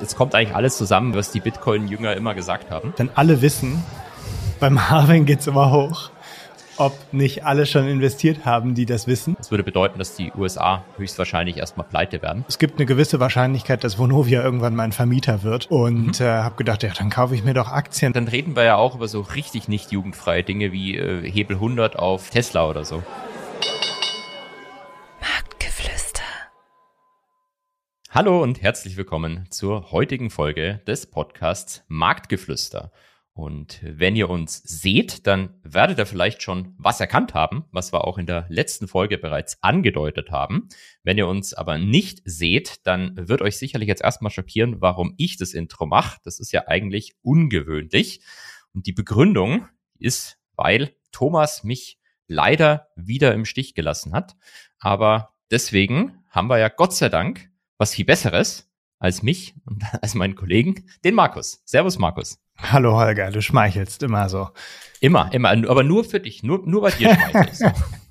Jetzt kommt eigentlich alles zusammen, was die Bitcoin-Jünger immer gesagt haben. Denn alle wissen, beim Halving geht's immer hoch. Ob nicht alle schon investiert haben, die das wissen. Das würde bedeuten, dass die USA höchstwahrscheinlich erstmal pleite werden. Es gibt eine gewisse Wahrscheinlichkeit, dass Vonovia irgendwann mein Vermieter wird. Und mhm. äh, habe gedacht, ja, dann kaufe ich mir doch Aktien. Dann reden wir ja auch über so richtig nicht jugendfreie Dinge wie äh, Hebel 100 auf Tesla oder so. Hallo und herzlich willkommen zur heutigen Folge des Podcasts Marktgeflüster. Und wenn ihr uns seht, dann werdet ihr vielleicht schon was erkannt haben, was wir auch in der letzten Folge bereits angedeutet haben. Wenn ihr uns aber nicht seht, dann wird euch sicherlich jetzt erstmal schockieren, warum ich das Intro mache. Das ist ja eigentlich ungewöhnlich. Und die Begründung ist, weil Thomas mich leider wieder im Stich gelassen hat. Aber deswegen haben wir ja Gott sei Dank was viel Besseres als mich und als meinen Kollegen, den Markus. Servus, Markus. Hallo, Holger, du schmeichelst immer so. Immer, immer, aber nur für dich, nur, nur bei dir schmeichelst.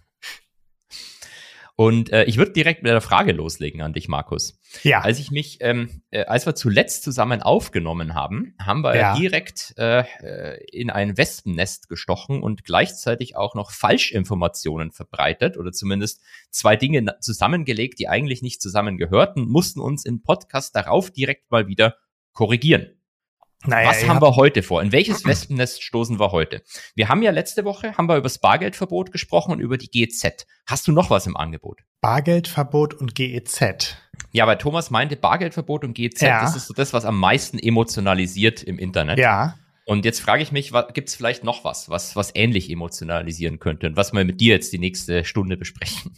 Und äh, ich würde direkt mit einer Frage loslegen an dich, Markus. Ja. Als ich mich, ähm, äh, als wir zuletzt zusammen aufgenommen haben, haben wir ja. direkt äh, äh, in ein Wespennest gestochen und gleichzeitig auch noch Falschinformationen verbreitet oder zumindest zwei Dinge zusammengelegt, die eigentlich nicht zusammengehörten, mussten uns im Podcast darauf direkt mal wieder korrigieren. Naja, Was haben wir heute vor? In welches Wespennest stoßen wir heute? Wir haben ja letzte Woche haben wir über das Bargeldverbot gesprochen und über die GEZ. Hast du noch was im Angebot? Bargeldverbot und GEZ. Ja, weil Thomas meinte, Bargeldverbot und GEZ, ja. das ist so das, was am meisten emotionalisiert im Internet. Ja. Und jetzt frage ich mich, gibt es vielleicht noch was, was, was ähnlich emotionalisieren könnte und was wir mit dir jetzt die nächste Stunde besprechen?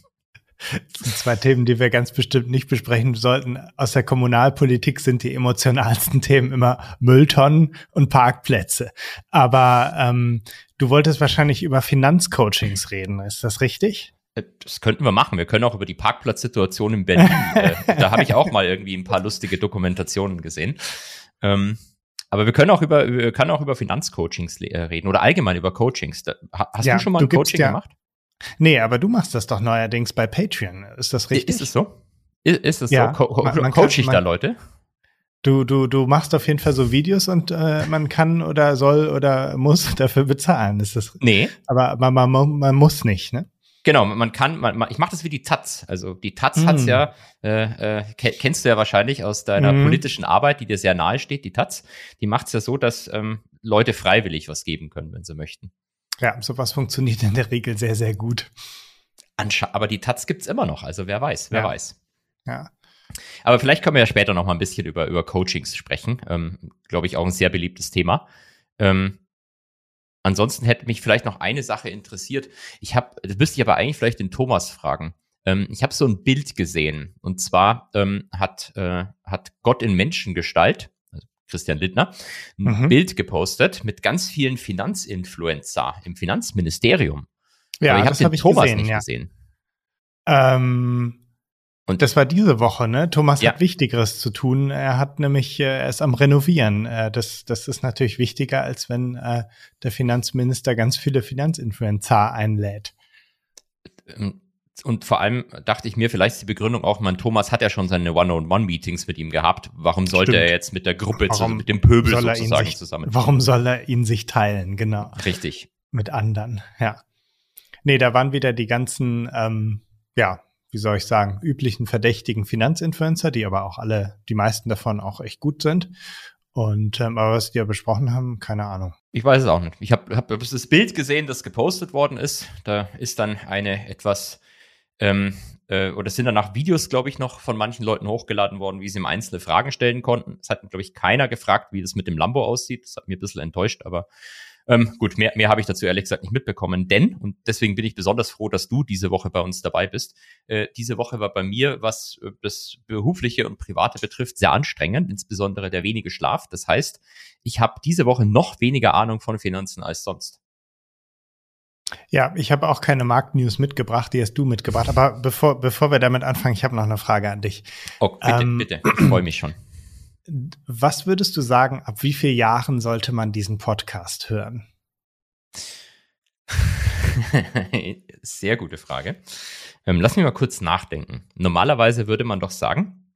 Das sind zwei Themen, die wir ganz bestimmt nicht besprechen sollten. Aus der Kommunalpolitik sind die emotionalsten Themen immer Mülltonnen und Parkplätze. Aber ähm, du wolltest wahrscheinlich über Finanzcoachings reden, ist das richtig? Äh, das könnten wir machen. Wir können auch über die Parkplatzsituation in Berlin. äh, da habe ich auch mal irgendwie ein paar lustige Dokumentationen gesehen. Ähm, aber wir können auch über, wir können auch über Finanzcoachings äh, reden oder allgemein über Coachings. hast ja, du schon mal ein Coaching ja, gemacht? Nee, aber du machst das doch neuerdings bei Patreon. Ist das richtig? Ist es so? Ist, ist es ja, so? Co man, man Coach ich man, da Leute? Du, du, du machst auf jeden Fall so Videos und äh, man kann oder soll oder muss dafür bezahlen. Ist das? Nee. Aber man, man, man muss nicht, ne? Genau, man kann, man, man, ich mache das wie die Taz. Also die Taz mm. hat's ja, äh, äh, kennst du ja wahrscheinlich aus deiner mm. politischen Arbeit, die dir sehr nahe steht, die Taz. Die macht's ja so, dass ähm, Leute freiwillig was geben können, wenn sie möchten. Ja, sowas funktioniert in der Regel sehr, sehr gut. Anscha aber die Taz gibt's immer noch, also wer weiß, wer ja. weiß. Ja. Aber vielleicht können wir ja später noch mal ein bisschen über, über Coachings sprechen. Ähm, Glaube ich auch ein sehr beliebtes Thema. Ähm, ansonsten hätte mich vielleicht noch eine Sache interessiert. Ich habe, das müsste ich aber eigentlich vielleicht den Thomas fragen. Ähm, ich habe so ein Bild gesehen und zwar ähm, hat, äh, hat Gott in Menschengestalt Christian Lindner, ein mhm. Bild gepostet mit ganz vielen Finanzinfluencer im Finanzministerium. Ja, Aber ich habe den hab ich Thomas gesehen, nicht ja. gesehen. Ähm, und das war diese Woche, ne? Thomas ja. hat Wichtigeres zu tun. Er hat nämlich, äh, er ist am Renovieren. Äh, das, das ist natürlich wichtiger, als wenn äh, der Finanzminister ganz viele Finanzinfluencer einlädt. Ähm, und vor allem dachte ich mir, vielleicht ist die Begründung auch, man Thomas hat ja schon seine One-on-One-Meetings mit ihm gehabt. Warum sollte Stimmt. er jetzt mit der Gruppe, zu, mit dem Pöbel sozusagen sich, zusammen? Warum soll er ihn sich teilen? Genau. Richtig. Mit anderen, ja. Nee, da waren wieder die ganzen, ähm, ja, wie soll ich sagen, üblichen verdächtigen Finanzinfluencer, die aber auch alle, die meisten davon auch echt gut sind. Und ähm, aber was die ja besprochen haben, keine Ahnung. Ich weiß es auch nicht. Ich habe hab das Bild gesehen, das gepostet worden ist. Da ist dann eine etwas ähm, äh, oder sind danach Videos, glaube ich, noch von manchen Leuten hochgeladen worden, wie sie ihm einzelne Fragen stellen konnten. Es hat, glaube ich, keiner gefragt, wie das mit dem Lambo aussieht. Das hat mir ein bisschen enttäuscht, aber ähm, gut, mehr, mehr habe ich dazu ehrlich gesagt nicht mitbekommen, denn, und deswegen bin ich besonders froh, dass du diese Woche bei uns dabei bist. Äh, diese Woche war bei mir, was äh, das berufliche und private betrifft, sehr anstrengend, insbesondere der wenige Schlaf. Das heißt, ich habe diese Woche noch weniger Ahnung von Finanzen als sonst. Ja, ich habe auch keine Marktnews mitgebracht, die hast du mitgebracht. Aber bevor, bevor wir damit anfangen, ich habe noch eine Frage an dich. Oh, bitte, ähm, bitte. Ich freue mich schon. Was würdest du sagen, ab wie vielen Jahren sollte man diesen Podcast hören? Sehr gute Frage. Ähm, lass mich mal kurz nachdenken. Normalerweise würde man doch sagen,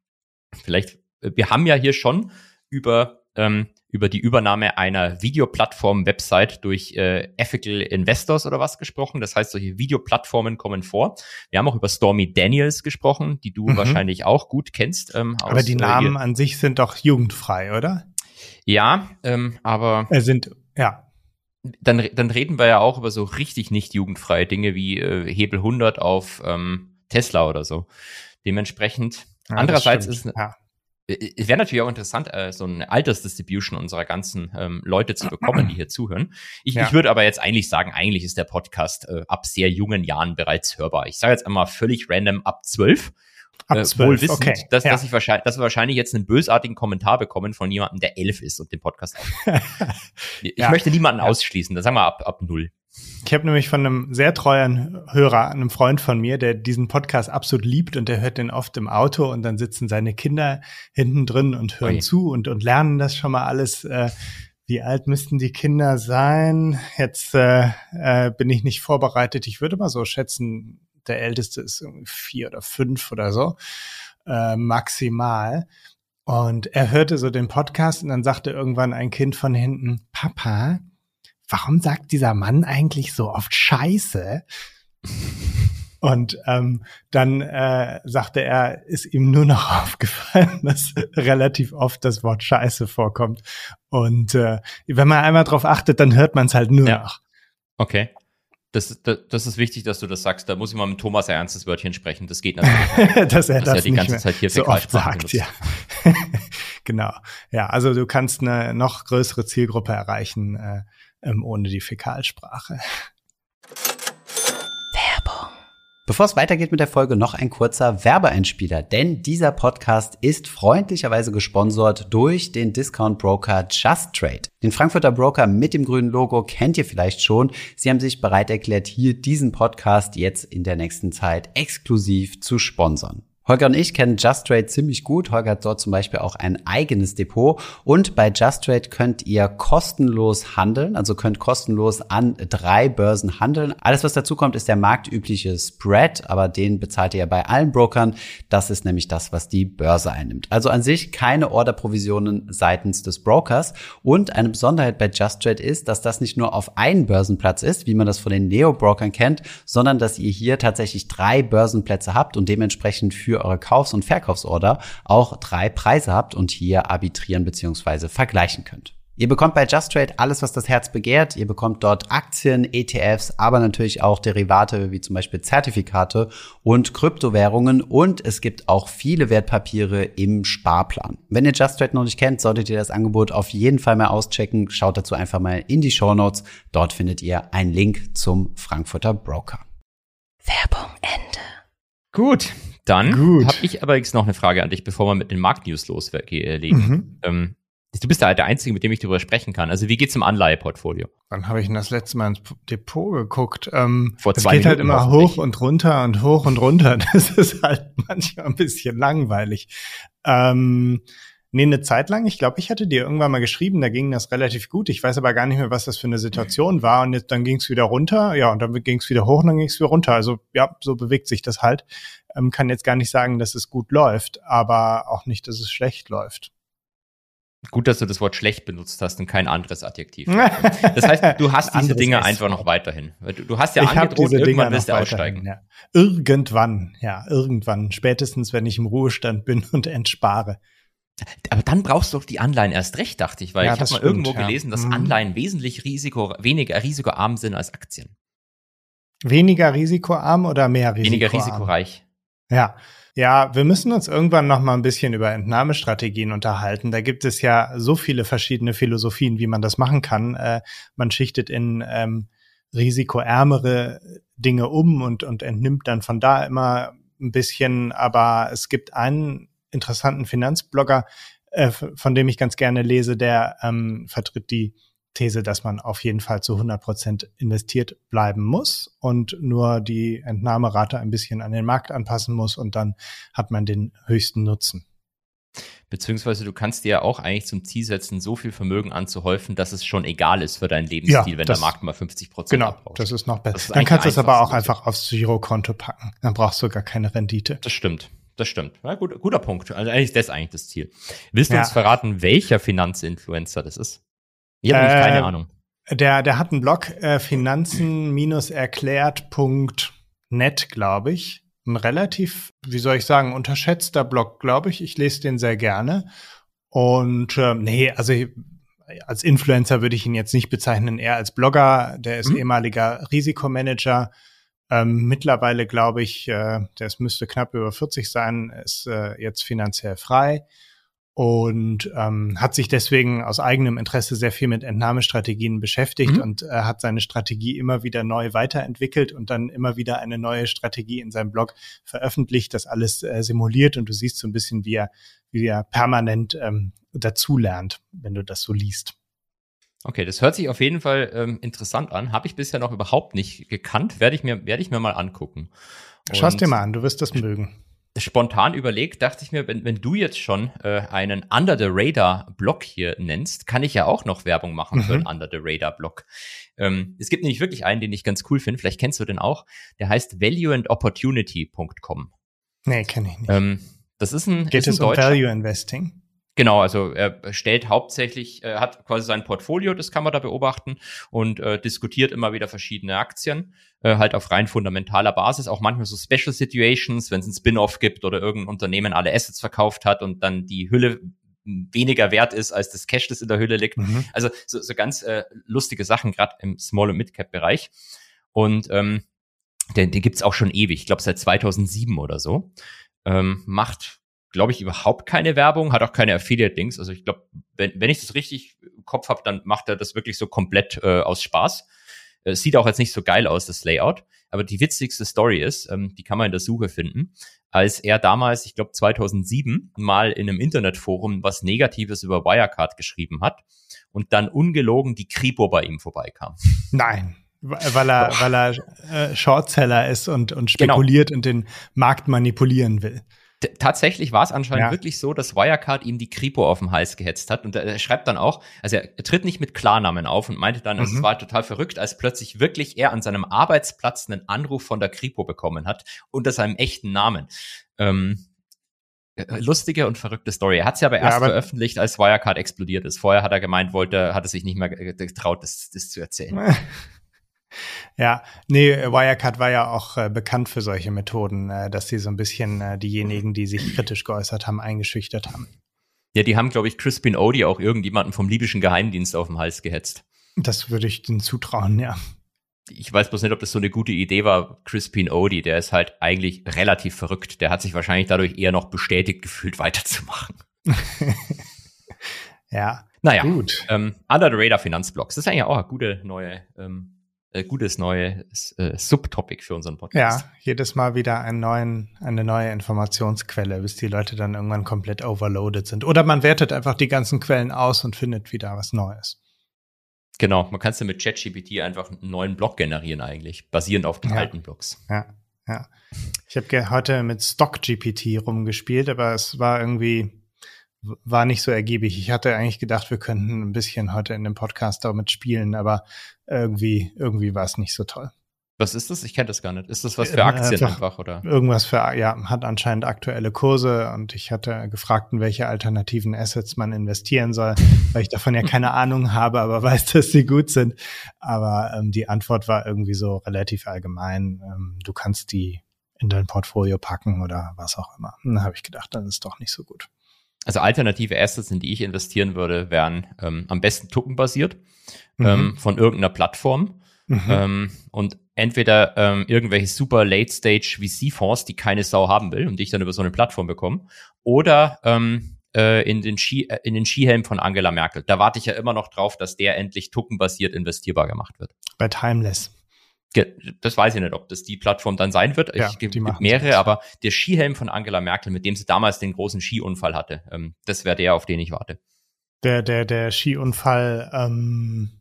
vielleicht wir haben ja hier schon über ähm, über die Übernahme einer Videoplattform-Website durch äh, Ethical Investors oder was gesprochen. Das heißt, solche Videoplattformen kommen vor. Wir haben auch über Stormy Daniels gesprochen, die du mhm. wahrscheinlich auch gut kennst. Ähm, aber aus, die äh, Namen äh, an sich sind doch jugendfrei, oder? Ja, ähm, aber äh, sind ja. Dann, dann reden wir ja auch über so richtig nicht jugendfreie Dinge wie äh, Hebel 100 auf ähm, Tesla oder so. Dementsprechend. Ja, andererseits ist ja. Äh, es wäre natürlich auch interessant, äh, so eine Altersdistribution unserer ganzen ähm, Leute zu bekommen, die hier zuhören. Ich, ja. ich würde aber jetzt eigentlich sagen, eigentlich ist der Podcast äh, ab sehr jungen Jahren bereits hörbar. Ich sage jetzt einmal völlig random ab zwölf. Ab äh, wohl wissend, okay. dass, ja. dass, ich wahrscheinlich, dass wir wahrscheinlich jetzt einen bösartigen Kommentar bekommen von jemandem, der elf ist und den Podcast Ich ja. möchte niemanden ausschließen, dann sagen wir ab, ab null. Ich habe nämlich von einem sehr treuen Hörer, einem Freund von mir, der diesen Podcast absolut liebt und der hört den oft im Auto und dann sitzen seine Kinder hinten drin und hören Oi. zu und, und lernen das schon mal alles. Äh, wie alt müssten die Kinder sein? Jetzt äh, äh, bin ich nicht vorbereitet. Ich würde mal so schätzen, der Älteste ist irgendwie vier oder fünf oder so, äh, maximal. Und er hörte so den Podcast und dann sagte irgendwann ein Kind von hinten, Papa, warum sagt dieser Mann eigentlich so oft Scheiße? Und ähm, dann äh, sagte er, ist ihm nur noch aufgefallen, dass relativ oft das Wort Scheiße vorkommt. Und äh, wenn man einmal drauf achtet, dann hört man es halt nur ja. noch. Okay. Das, das, das ist wichtig, dass du das sagst. Da muss ich mal mit Thomas ein ernstes Wörtchen sprechen. Das geht natürlich nicht. dass er dass das er die ganze Zeit hier so oft sagt, ja. genau. Ja, also du kannst eine noch größere Zielgruppe erreichen, äh, ähm, ohne die Fäkalsprache. Bevor es weitergeht mit der Folge, noch ein kurzer Werbeeinspieler, denn dieser Podcast ist freundlicherweise gesponsert durch den Discount Broker Just Trade. Den Frankfurter Broker mit dem grünen Logo kennt ihr vielleicht schon. Sie haben sich bereit erklärt, hier diesen Podcast jetzt in der nächsten Zeit exklusiv zu sponsern. Holger und ich kennen Just Trade ziemlich gut. Holger hat dort zum Beispiel auch ein eigenes Depot. Und bei Just Trade könnt ihr kostenlos handeln, also könnt kostenlos an drei Börsen handeln. Alles, was dazu kommt, ist der marktübliche Spread, aber den bezahlt ihr bei allen Brokern. Das ist nämlich das, was die Börse einnimmt. Also an sich keine Orderprovisionen seitens des Brokers. Und eine Besonderheit bei Just Trade ist, dass das nicht nur auf einen Börsenplatz ist, wie man das von den Neo-Brokern kennt, sondern dass ihr hier tatsächlich drei Börsenplätze habt und dementsprechend für für eure Kaufs- und Verkaufsorder auch drei Preise habt und hier arbitrieren bzw. vergleichen könnt. Ihr bekommt bei Just Trade alles, was das Herz begehrt. Ihr bekommt dort Aktien, ETFs, aber natürlich auch Derivate wie zum Beispiel Zertifikate und Kryptowährungen und es gibt auch viele Wertpapiere im Sparplan. Wenn ihr Just Trade noch nicht kennt, solltet ihr das Angebot auf jeden Fall mal auschecken. Schaut dazu einfach mal in die Show Notes. Dort findet ihr einen Link zum Frankfurter Broker. Werbung Ende. Gut, dann habe ich aber jetzt noch eine Frage an dich, bevor wir mit den Marktnews loslegen. Mhm. Ähm, du bist da der Einzige, mit dem ich darüber sprechen kann. Also wie geht's im Anleiheportfolio? Wann habe ich denn das letzte Mal ins Depot geguckt? Ähm, Vor zwei es geht halt Minuten halt immer hoch und runter und hoch und runter. Das ist halt manchmal ein bisschen langweilig. Ähm, Nee, eine Zeit lang. Ich glaube, ich hatte dir irgendwann mal geschrieben, da ging das relativ gut. Ich weiß aber gar nicht mehr, was das für eine Situation war. Und jetzt, dann ging es wieder runter, ja, und dann ging es wieder hoch und dann ging es wieder runter. Also ja, so bewegt sich das halt. Ähm, kann jetzt gar nicht sagen, dass es gut läuft, aber auch nicht, dass es schlecht läuft. Gut, dass du das Wort schlecht benutzt hast und kein anderes Adjektiv. das heißt, du hast diese Dinge einfach noch weiterhin. Du hast ja ich angedroht, irgendwann wirst du aussteigen. Ja. Irgendwann, ja, irgendwann. Spätestens, wenn ich im Ruhestand bin und entspare. Aber dann brauchst du doch die Anleihen erst recht, dachte ich, weil ja, ich habe mal irgendwo ja. gelesen, dass mhm. Anleihen wesentlich Risiko, weniger risikoarm sind als Aktien. Weniger risikoarm oder mehr risikoarm? Weniger risikoreich. Ja. Ja, wir müssen uns irgendwann noch mal ein bisschen über Entnahmestrategien unterhalten. Da gibt es ja so viele verschiedene Philosophien, wie man das machen kann. Äh, man schichtet in ähm, risikoärmere Dinge um und, und entnimmt dann von da immer ein bisschen. Aber es gibt einen interessanten Finanzblogger, äh, von dem ich ganz gerne lese, der ähm, vertritt die These, dass man auf jeden Fall zu 100 Prozent investiert bleiben muss und nur die Entnahmerate ein bisschen an den Markt anpassen muss und dann hat man den höchsten Nutzen. Beziehungsweise du kannst dir ja auch eigentlich zum Ziel setzen, so viel Vermögen anzuhäufen, dass es schon egal ist für deinen Lebensstil, ja, wenn das, der Markt mal 50 Prozent Genau, abbaut. das ist noch besser. Dann kannst du es aber auch einfach aufs Girokonto packen. Dann brauchst du gar keine Rendite. Das stimmt. Das stimmt. Ja, gut, guter Punkt. Also eigentlich ist das eigentlich das Ziel. Willst du Ja. uns verraten, welcher Finanzinfluencer das ist? Ich habe Äh, keine Ahnung. Der, der hat einen Blog, äh, finanzen-erklärt.net, glaube ich. Ein relativ, wie soll ich sagen, unterschätzter Blog, glaube ich. Ich lese den sehr gerne. Und ähm, nee, also als Influencer würde ich ihn jetzt nicht bezeichnen, eher als Blogger. Der ist Mhm. ehemaliger Risikomanager. Ähm, mittlerweile glaube ich, äh, ist- müsste knapp über 40 sein, ist äh, jetzt finanziell frei und ähm, hat sich deswegen aus eigenem Interesse sehr viel mit Entnahmestrategien beschäftigt Mhm. und äh, hat seine Strategie immer wieder neu weiterentwickelt und dann immer wieder eine neue Strategie in seinem Blog veröffentlicht, das alles äh, simuliert und du siehst so ein bisschen, wie er, wie er permanent ähm, dazulernt, wenn du das so liest. Okay, das hört sich auf jeden Fall ähm, interessant an. Habe ich bisher noch überhaupt nicht gekannt. Werde ich mir, werde ich mir mal angucken. Schau Und dir mal an, du wirst das mögen. Spontan überlegt, dachte ich mir, wenn, wenn du jetzt schon äh, einen Under the Radar Blog hier nennst, kann ich ja auch noch Werbung machen für Mhm. einen Under the Radar Blog. Ähm, es gibt nämlich wirklich einen, den ich ganz cool finde. Vielleicht kennst du den auch. Der heißt valueandopportunity.com. Nee, kenne ich nicht. Ähm, das ist ein, Geht ist ein es um Deutscher. Value Investing? Genau, also er stellt hauptsächlich, er hat quasi sein Portfolio, das kann man da beobachten und äh, diskutiert immer wieder verschiedene Aktien, äh, halt auf rein fundamentaler Basis, auch manchmal so Special Situations, wenn es einen Spin-off gibt oder irgendein Unternehmen alle Assets verkauft hat und dann die Hülle weniger wert ist als das Cash, das in der Hülle liegt. Mhm. Also so, so ganz äh, lustige Sachen, gerade im Small- und Mid-Cap-Bereich. Und ähm, den, den gibt's auch schon ewig, ich glaube seit 2007 oder so. Ähm, macht, glaube ich, überhaupt keine Werbung, hat auch keine Affiliate-Links. Also ich glaube, wenn, wenn ich das richtig im Kopf habe, dann macht er das wirklich so komplett äh, aus Spaß. Es sieht auch jetzt nicht so geil aus, das Layout. Aber die witzigste Story ist, ähm, die kann man in der Suche finden, als er damals, ich glaube 2007, mal in einem Internetforum was Negatives über Wirecard geschrieben hat und dann ungelogen die Kripo bei ihm vorbeikam. Nein, weil er, weil er äh, Shortseller ist und, und Genau. spekuliert und den Markt manipulieren will. Tatsächlich war es anscheinend Ja. wirklich so, dass Wirecard ihm die Kripo auf den Hals gehetzt hat. Und er, schreibt dann auch, also er, tritt nicht mit Klarnamen auf und meinte dann, also Mhm. es war total verrückt, als plötzlich wirklich er an seinem Arbeitsplatz einen Anruf von der Kripo bekommen hat, unter seinem echten Namen. Ähm, äh, lustige und verrückte Story. Er hat sie aber Ja, erst aber- veröffentlicht, als Wirecard explodiert ist. Vorher hat er gemeint, wollte, hat er sich nicht mehr ge- getraut, das, das zu erzählen. Ja, nee, Wirecard war ja auch äh, bekannt für solche Methoden, äh, dass sie so ein bisschen äh, diejenigen, die sich kritisch geäußert haben, eingeschüchtert haben. Ja, die haben, glaube ich, Crispin Odie auch irgendjemanden vom libyschen Geheimdienst auf den Hals gehetzt. Das würde ich denen zutrauen, ja. ich weiß bloß nicht, ob das so eine gute Idee war. Crispin Odie, der ist halt eigentlich relativ verrückt. Der hat sich wahrscheinlich dadurch eher noch bestätigt gefühlt, weiterzumachen. Ja, Naja, gut. ähm, Under the Radar Finanzblocks. Das ist eigentlich auch ein gute neue, ähm, äh, gutes neues äh, Subtopic für unseren Podcast. Ja, jedes Mal wieder einen neuen, eine neue Informationsquelle, bis die Leute dann irgendwann komplett overloaded sind. Oder man wertet einfach die ganzen Quellen aus und findet wieder was Neues. Genau, man kann ja mit ChatGPT einfach einen neuen Block generieren eigentlich, basierend auf den Ja. alten Blocks. Ja, ja. Ich habe heute mit StockGPT rumgespielt, aber es war irgendwie war nicht so ergiebig. Ich hatte eigentlich gedacht, wir könnten ein bisschen heute in dem Podcast damit spielen, aber irgendwie irgendwie war es nicht so toll. Was ist das? Ich kenne das gar nicht. Ist das was für Äh, Aktien einfach- einfach, oder? Irgendwas für ja, hat anscheinend aktuelle Kurse und ich hatte gefragt, in welche alternativen Assets man investieren soll, weil ich davon ja keine Ahnung habe, aber weiß, dass sie gut sind. Aber ähm, die Antwort war irgendwie so relativ allgemein. Ähm, du kannst die in dein Portfolio packen oder was auch immer. Und dann habe ich gedacht, das ist doch nicht so gut. Also alternative Assets, in die ich investieren würde, wären ähm, am besten tokenbasiert Mhm. ähm, von irgendeiner Plattform. Mhm. Ähm, und entweder ähm, irgendwelche super Late-Stage VC-Fonds, die keine Sau haben will und die ich dann über so eine Plattform bekomme, oder ähm, äh, in den Ski, äh, in den Skihelm von Angela Merkel. Da warte ich ja immer noch drauf, dass der endlich tokenbasiert investierbar gemacht wird. Bei Timeless. Das weiß ich nicht, ob das die Plattform dann sein wird. Ja, ich machen's mehrere, jetzt. aber der Skihelm von Angela Merkel, mit dem sie damals den großen Skiunfall hatte, ähm, das wäre der, auf den ich warte. Der, der, der Skiunfall ähm,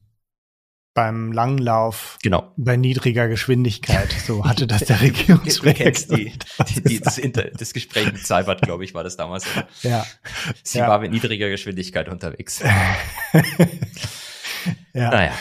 beim Langlauf Genau. bei niedriger Geschwindigkeit. So hatte das der Du kennst die, die, die, das, Inter, das Gespräch mit Seibert, glaube ich, war das damals. Ja. Sie Ja. war mit niedriger Geschwindigkeit unterwegs. ja. Naja,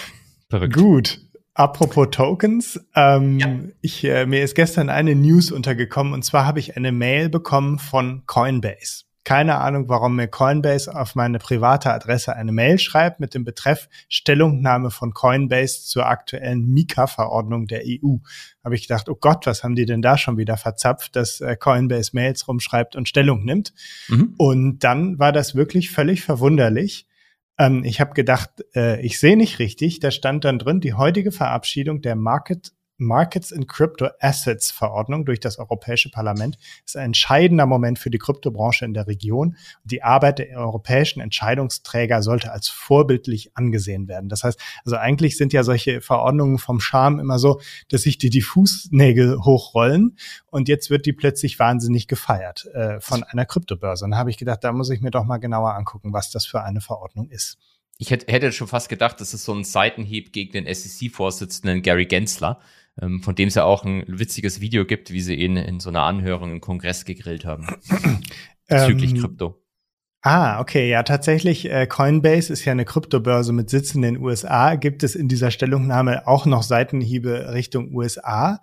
verrückt. Gut. Apropos Tokens, ähm, ja. ich, äh, mir ist gestern eine News untergekommen und zwar habe ich eine Mail bekommen von Coinbase. Keine Ahnung, warum mir Coinbase auf meine private Adresse eine Mail schreibt mit dem Betreff Stellungnahme von Coinbase zur aktuellen Mika-Verordnung der EU. Habe ich gedacht, oh Gott, was haben die denn da schon wieder verzapft, dass äh, Coinbase Mails rumschreibt und Stellung nimmt. Mhm. Und dann war das wirklich völlig verwunderlich ähm, ich habe gedacht, äh, ich sehe nicht richtig. Da stand dann drin, die heutige Verabschiedung der Market Markets in Crypto Assets Verordnung durch das Europäische Parlament ist ein entscheidender Moment für die Kryptobranche in der Region. Die Arbeit der europäischen Entscheidungsträger sollte als vorbildlich angesehen werden. Das heißt, also eigentlich sind ja solche Verordnungen vom Charme immer so, dass sich die die Fußnägel hochrollen und jetzt wird die plötzlich wahnsinnig gefeiert äh, von einer Kryptobörse. Und da habe ich gedacht, da muss ich mir doch mal genauer angucken, was das für eine Verordnung ist. Ich hätte, hätte schon fast gedacht, das ist so ein Seitenhieb gegen den SEC-Vorsitzenden Gary Gensler, von dem es ja auch ein witziges Video gibt, wie sie ihn in so einer Anhörung im Kongress gegrillt haben. bezüglich ähm, Krypto. Ah, okay, ja, tatsächlich. Äh, Coinbase ist ja eine Kryptobörse mit Sitz in den USA. Gibt es in dieser Stellungnahme auch noch Seitenhiebe Richtung USA,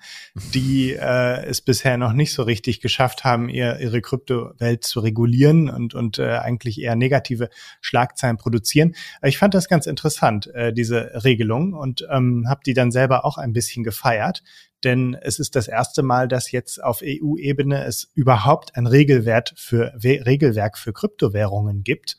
die äh, es bisher noch nicht so richtig geschafft haben, ihr, ihre Kryptowelt zu regulieren und, und äh, eigentlich eher negative Schlagzeilen produzieren. Ich fand das ganz interessant, äh, diese Regelung, und ähm, habe die dann selber auch ein bisschen gefeiert denn es ist das erste Mal, dass jetzt auf EU-Ebene es überhaupt ein Regelwert für, Regelwerk für Kryptowährungen gibt.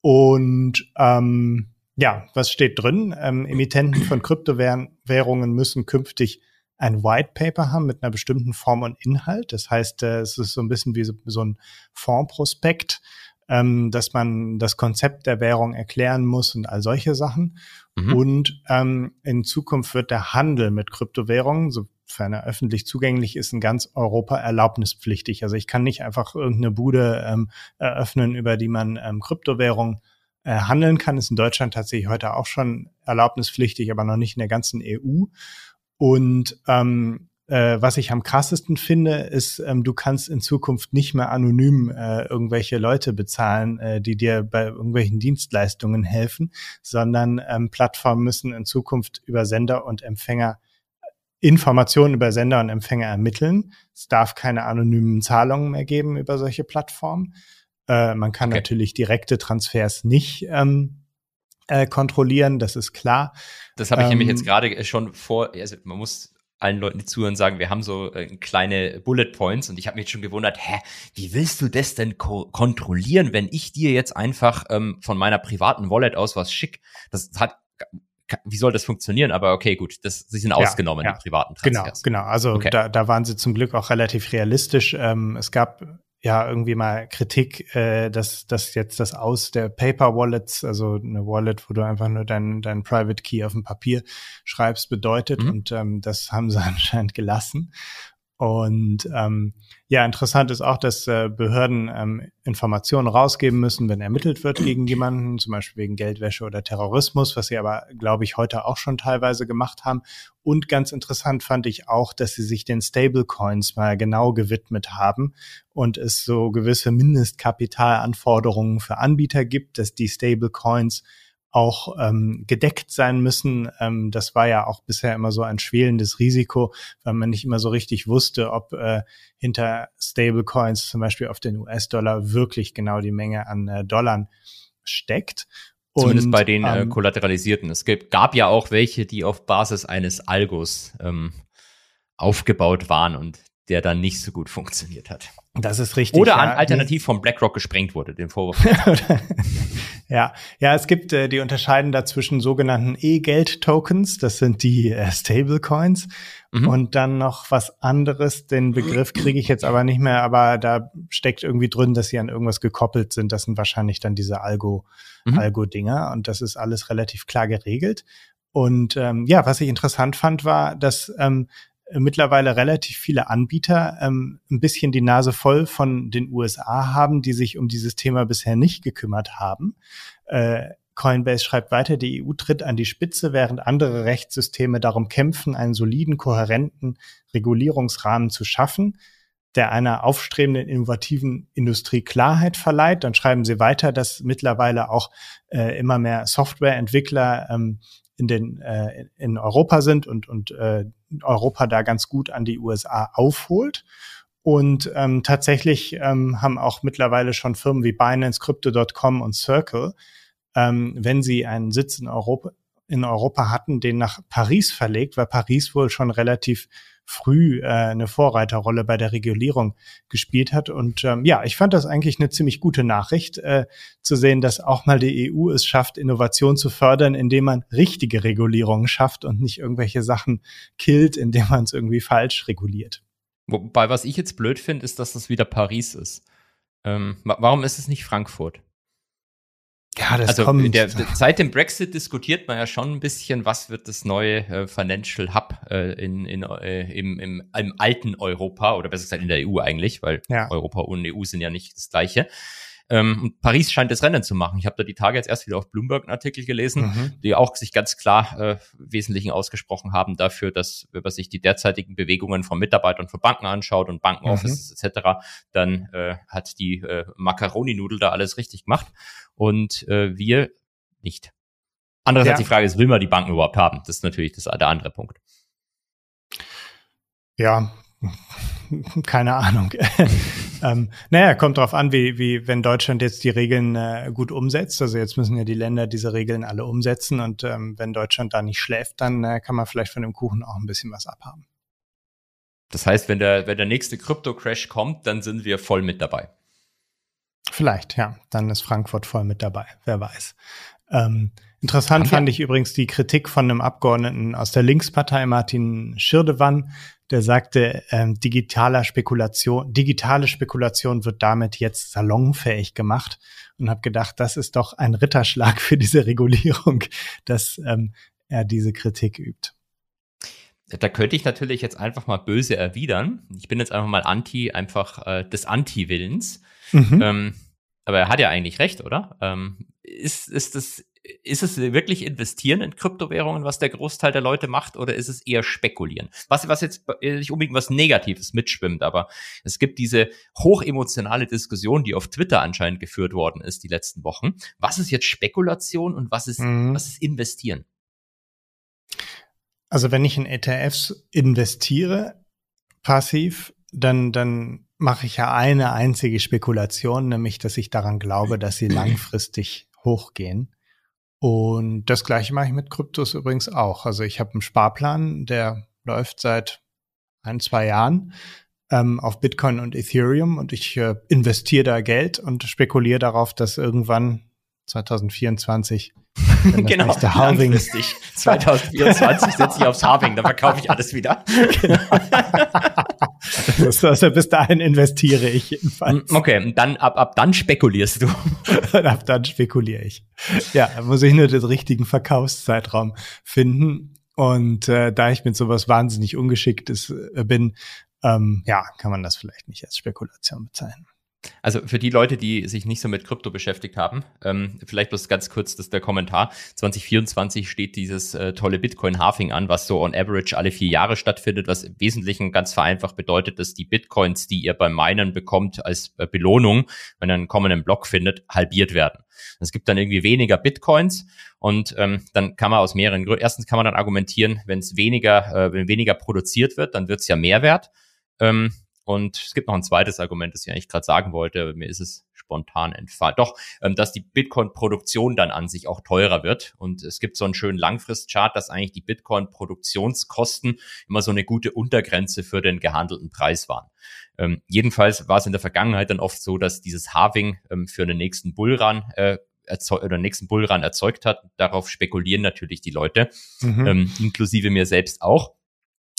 Und ähm, ja, was steht drin? Ähm, Emittenten von Kryptowährungen müssen künftig ein White Paper haben mit einer bestimmten Form und Inhalt. Das heißt, äh, es ist so ein bisschen wie so, so ein Fondsprospekt, ähm, dass man das Konzept der Währung erklären muss und all solche Sachen. Mhm. Und ähm, in Zukunft wird der Handel mit Kryptowährungen, so sofern er öffentlich zugänglich ist, in ganz Europa erlaubnispflichtig. Also ich kann nicht einfach irgendeine Bude ähm, eröffnen, über die man ähm, Kryptowährung äh, handeln kann. Ist in Deutschland tatsächlich heute auch schon erlaubnispflichtig, aber noch nicht in der ganzen EU. Und ähm, äh, was ich am krassesten finde, ist, ähm, du kannst in Zukunft nicht mehr anonym äh, irgendwelche Leute bezahlen, äh, die dir bei irgendwelchen Dienstleistungen helfen, sondern ähm, Plattformen müssen in Zukunft über Sender und Empfänger Informationen über Sender und Empfänger ermitteln. Es darf keine anonymen Zahlungen mehr geben über solche Plattformen. Äh, man kann okay. natürlich direkte Transfers nicht ähm, äh, kontrollieren, das ist klar. Das habe ich ähm, nämlich jetzt gerade schon vor, also man muss allen Leuten, die zuhören, sagen, wir haben so äh, kleine Bullet Points und ich habe mich schon gewundert, hä, wie willst du das denn ko kontrollieren, wenn ich dir jetzt einfach ähm, von meiner privaten Wallet aus was schick? Das hat wie soll das funktionieren? Aber okay, gut, das, sie sind ja, ausgenommen, ja. die privaten Transfers. Genau, genau. Also okay. da, da waren sie zum Glück auch relativ realistisch. Ähm, es gab ja irgendwie mal Kritik, äh, dass, dass jetzt das Aus der Paper Wallets, also eine Wallet, wo du einfach nur dein, dein Private Key auf dem Papier schreibst, bedeutet. Mhm. Und ähm, das haben sie anscheinend gelassen. Und ähm, ja, interessant ist auch, dass äh, Behörden ähm, Informationen rausgeben müssen, wenn ermittelt wird gegen jemanden, zum Beispiel wegen Geldwäsche oder Terrorismus, was sie aber, glaube ich, heute auch schon teilweise gemacht haben. Und ganz interessant fand ich auch, dass sie sich den Stablecoins mal genau gewidmet haben und es so gewisse Mindestkapitalanforderungen für Anbieter gibt, dass die Stablecoins auch ähm, gedeckt sein müssen. Ähm, das war ja auch bisher immer so ein schwelendes Risiko, weil man nicht immer so richtig wusste, ob äh, hinter Stablecoins, zum Beispiel auf den US-Dollar, wirklich genau die Menge an äh, Dollar steckt. Zumindest Und, bei den äh, ähm, kollateralisierten. Es gab, gab ja auch welche, die auf Basis eines Algos ähm, aufgebaut waren und der dann nicht so gut funktioniert hat. Das ist richtig. Oder ja. alternativ vom BlackRock gesprengt wurde, den Vorwurf. ja, ja, es gibt, äh, die unterscheiden da zwischen sogenannten E-Geld-Tokens, das sind die äh, Stablecoins, mhm. und dann noch was anderes, den Begriff kriege ich jetzt aber nicht mehr, aber da steckt irgendwie drin, dass sie an irgendwas gekoppelt sind. Das sind wahrscheinlich dann diese Algo, mhm. Algo-Dinger und das ist alles relativ klar geregelt. Und ähm, ja, was ich interessant fand, war, dass ähm, mittlerweile relativ viele Anbieter ähm, ein bisschen die Nase voll von den USA haben, die sich um dieses Thema bisher nicht gekümmert haben. Äh, Coinbase schreibt weiter, die EU tritt an die Spitze, während andere Rechtssysteme darum kämpfen, einen soliden, kohärenten Regulierungsrahmen zu schaffen, der einer aufstrebenden, innovativen Industrie Klarheit verleiht. Dann schreiben sie weiter, dass mittlerweile auch äh, immer mehr Softwareentwickler ähm, in den äh, in Europa sind und und äh, Europa da ganz gut an die USA aufholt. Und ähm, tatsächlich ähm, haben auch mittlerweile schon Firmen wie Binance, Crypto.com und Circle, ähm, wenn sie einen Sitz in Europa, in Europa hatten, den nach Paris verlegt, weil Paris wohl schon relativ früh äh, eine Vorreiterrolle bei der Regulierung gespielt hat. Und ähm, ja, ich fand das eigentlich eine ziemlich gute Nachricht, äh, zu sehen, dass auch mal die EU es schafft, Innovation zu fördern, indem man richtige Regulierungen schafft und nicht irgendwelche Sachen killt, indem man es irgendwie falsch reguliert. Wobei, was ich jetzt blöd finde, ist, dass das wieder Paris ist. Ähm, warum ist es nicht Frankfurt? Ja, das also kommt. Der, seit dem Brexit diskutiert man ja schon ein bisschen, was wird das neue äh, Financial Hub äh, in, in, äh, im, im, im alten Europa oder besser gesagt in der EU eigentlich, weil ja. Europa und EU sind ja nicht das gleiche. Ähm, und Paris scheint das Rennen zu machen. Ich habe da die Tage jetzt erst wieder auf Bloomberg einen Artikel gelesen, mhm. die auch sich ganz klar äh, Wesentlichen ausgesprochen haben dafür, dass wenn man sich die derzeitigen Bewegungen von Mitarbeitern von Banken anschaut und Bankenoffices mhm. etc., dann äh, hat die äh, Macaroni-Nudel da alles richtig gemacht und äh, wir nicht. Andererseits ja. die Frage ist, will man die Banken überhaupt haben? Das ist natürlich das, der andere Punkt. Ja, keine Ahnung. ähm, naja, kommt drauf an, wie, wie wenn Deutschland jetzt die Regeln äh, gut umsetzt. Also jetzt müssen ja die Länder diese Regeln alle umsetzen und ähm, wenn Deutschland da nicht schläft, dann äh, kann man vielleicht von dem Kuchen auch ein bisschen was abhaben. Das heißt, wenn der, wenn der nächste Krypto-Crash kommt, dann sind wir voll mit dabei. Vielleicht, ja. Dann ist Frankfurt voll mit dabei. Wer weiß. Ähm, interessant Haben fand ich übrigens die Kritik von einem Abgeordneten aus der Linkspartei, Martin Schirdewan, der sagte, ähm, digitaler Spekulation, digitale Spekulation wird damit jetzt salonfähig gemacht und habe gedacht, das ist doch ein Ritterschlag für diese Regulierung, dass ähm, er diese Kritik übt. Da könnte ich natürlich jetzt einfach mal böse erwidern. Ich bin jetzt einfach mal anti, einfach äh, des Anti-Willens. Mhm. Ähm, aber er hat ja eigentlich recht, oder? Ähm, ist, ist das ist es wirklich investieren in Kryptowährungen, was der Großteil der Leute macht, oder ist es eher spekulieren? Was, was jetzt nicht unbedingt was Negatives mitschwimmt, aber es gibt diese hochemotionale Diskussion, die auf Twitter anscheinend geführt worden ist die letzten Wochen. Was ist jetzt Spekulation und was ist, mhm. was ist investieren? Also wenn ich in ETFs investiere, passiv, dann, dann mache ich ja eine einzige Spekulation, nämlich, dass ich daran glaube, dass sie langfristig hochgehen. Und das gleiche mache ich mit Kryptos übrigens auch. Also ich habe einen Sparplan, der läuft seit ein, zwei Jahren ähm, auf Bitcoin und Ethereum und ich äh, investiere da Geld und spekuliere darauf, dass irgendwann 2024 genau, Halving. 2024 setze ich aufs Halving, dann verkaufe ich alles wieder. genau. also bis dahin investiere ich jedenfalls. Okay, dann ab, ab dann spekulierst du. ab dann spekuliere ich. Ja, da muss ich nur den richtigen Verkaufszeitraum finden. Und äh, da ich mit sowas wahnsinnig ungeschickt ist, äh, bin, ähm, ja, kann man das vielleicht nicht als Spekulation bezeichnen. Also für die Leute, die sich nicht so mit Krypto beschäftigt haben, ähm, vielleicht bloß ganz kurz das der Kommentar. 2024 steht dieses äh, tolle Bitcoin-Halving an, was so on average alle vier Jahre stattfindet, was im Wesentlichen ganz vereinfacht bedeutet, dass die Bitcoins, die ihr beim Minen bekommt als äh, Belohnung, wenn ihr einen kommenden Block findet, halbiert werden. Es gibt dann irgendwie weniger Bitcoins und ähm, dann kann man aus mehreren Gründen, erstens kann man dann argumentieren, wenn es weniger, äh, wenn weniger produziert wird, dann wird es ja mehr wert. Ähm, und es gibt noch ein zweites Argument, das ich eigentlich gerade sagen wollte, aber mir ist es spontan entfallen. Doch, ähm, dass die Bitcoin-Produktion dann an sich auch teurer wird. Und es gibt so einen schönen Langfristchart, dass eigentlich die Bitcoin-Produktionskosten immer so eine gute Untergrenze für den gehandelten Preis waren. Ähm, jedenfalls war es in der Vergangenheit dann oft so, dass dieses Halving ähm, für den nächsten Bullrun äh, oder nächsten Bullrun erzeugt hat. Darauf spekulieren natürlich die Leute, mhm. ähm, inklusive mir selbst auch.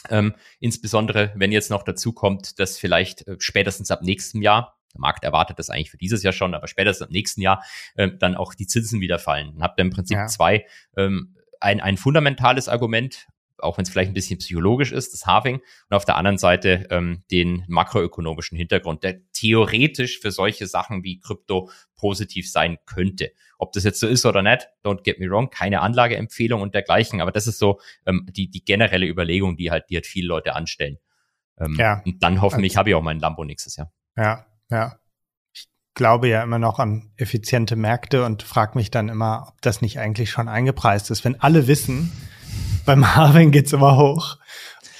Ähm, insbesondere, wenn jetzt noch dazu kommt, dass vielleicht äh, spätestens ab nächstem Jahr, der Markt erwartet das eigentlich für dieses Jahr schon, aber spätestens ab nächsten Jahr äh, dann auch die Zinsen wieder fallen. Dann habt ihr im Prinzip ja. zwei, ähm, ein, ein fundamentales Argument, auch wenn es vielleicht ein bisschen psychologisch ist, das Halving, und auf der anderen Seite ähm, den makroökonomischen Hintergrund, der theoretisch für solche Sachen wie Krypto positiv sein könnte. Ob das jetzt so ist oder nicht, don't get me wrong, keine Anlageempfehlung und dergleichen, aber das ist so ähm, die, die generelle Überlegung, die halt, die halt viele Leute anstellen. Ähm, ja. Und dann hoffentlich also, habe ich auch meinen Lambo nächstes Jahr. Ja, ja. glaube ja immer noch an effiziente Märkte und frage mich dann immer, ob das nicht eigentlich schon eingepreist ist. Wenn alle wissen, beim Halving geht's immer hoch,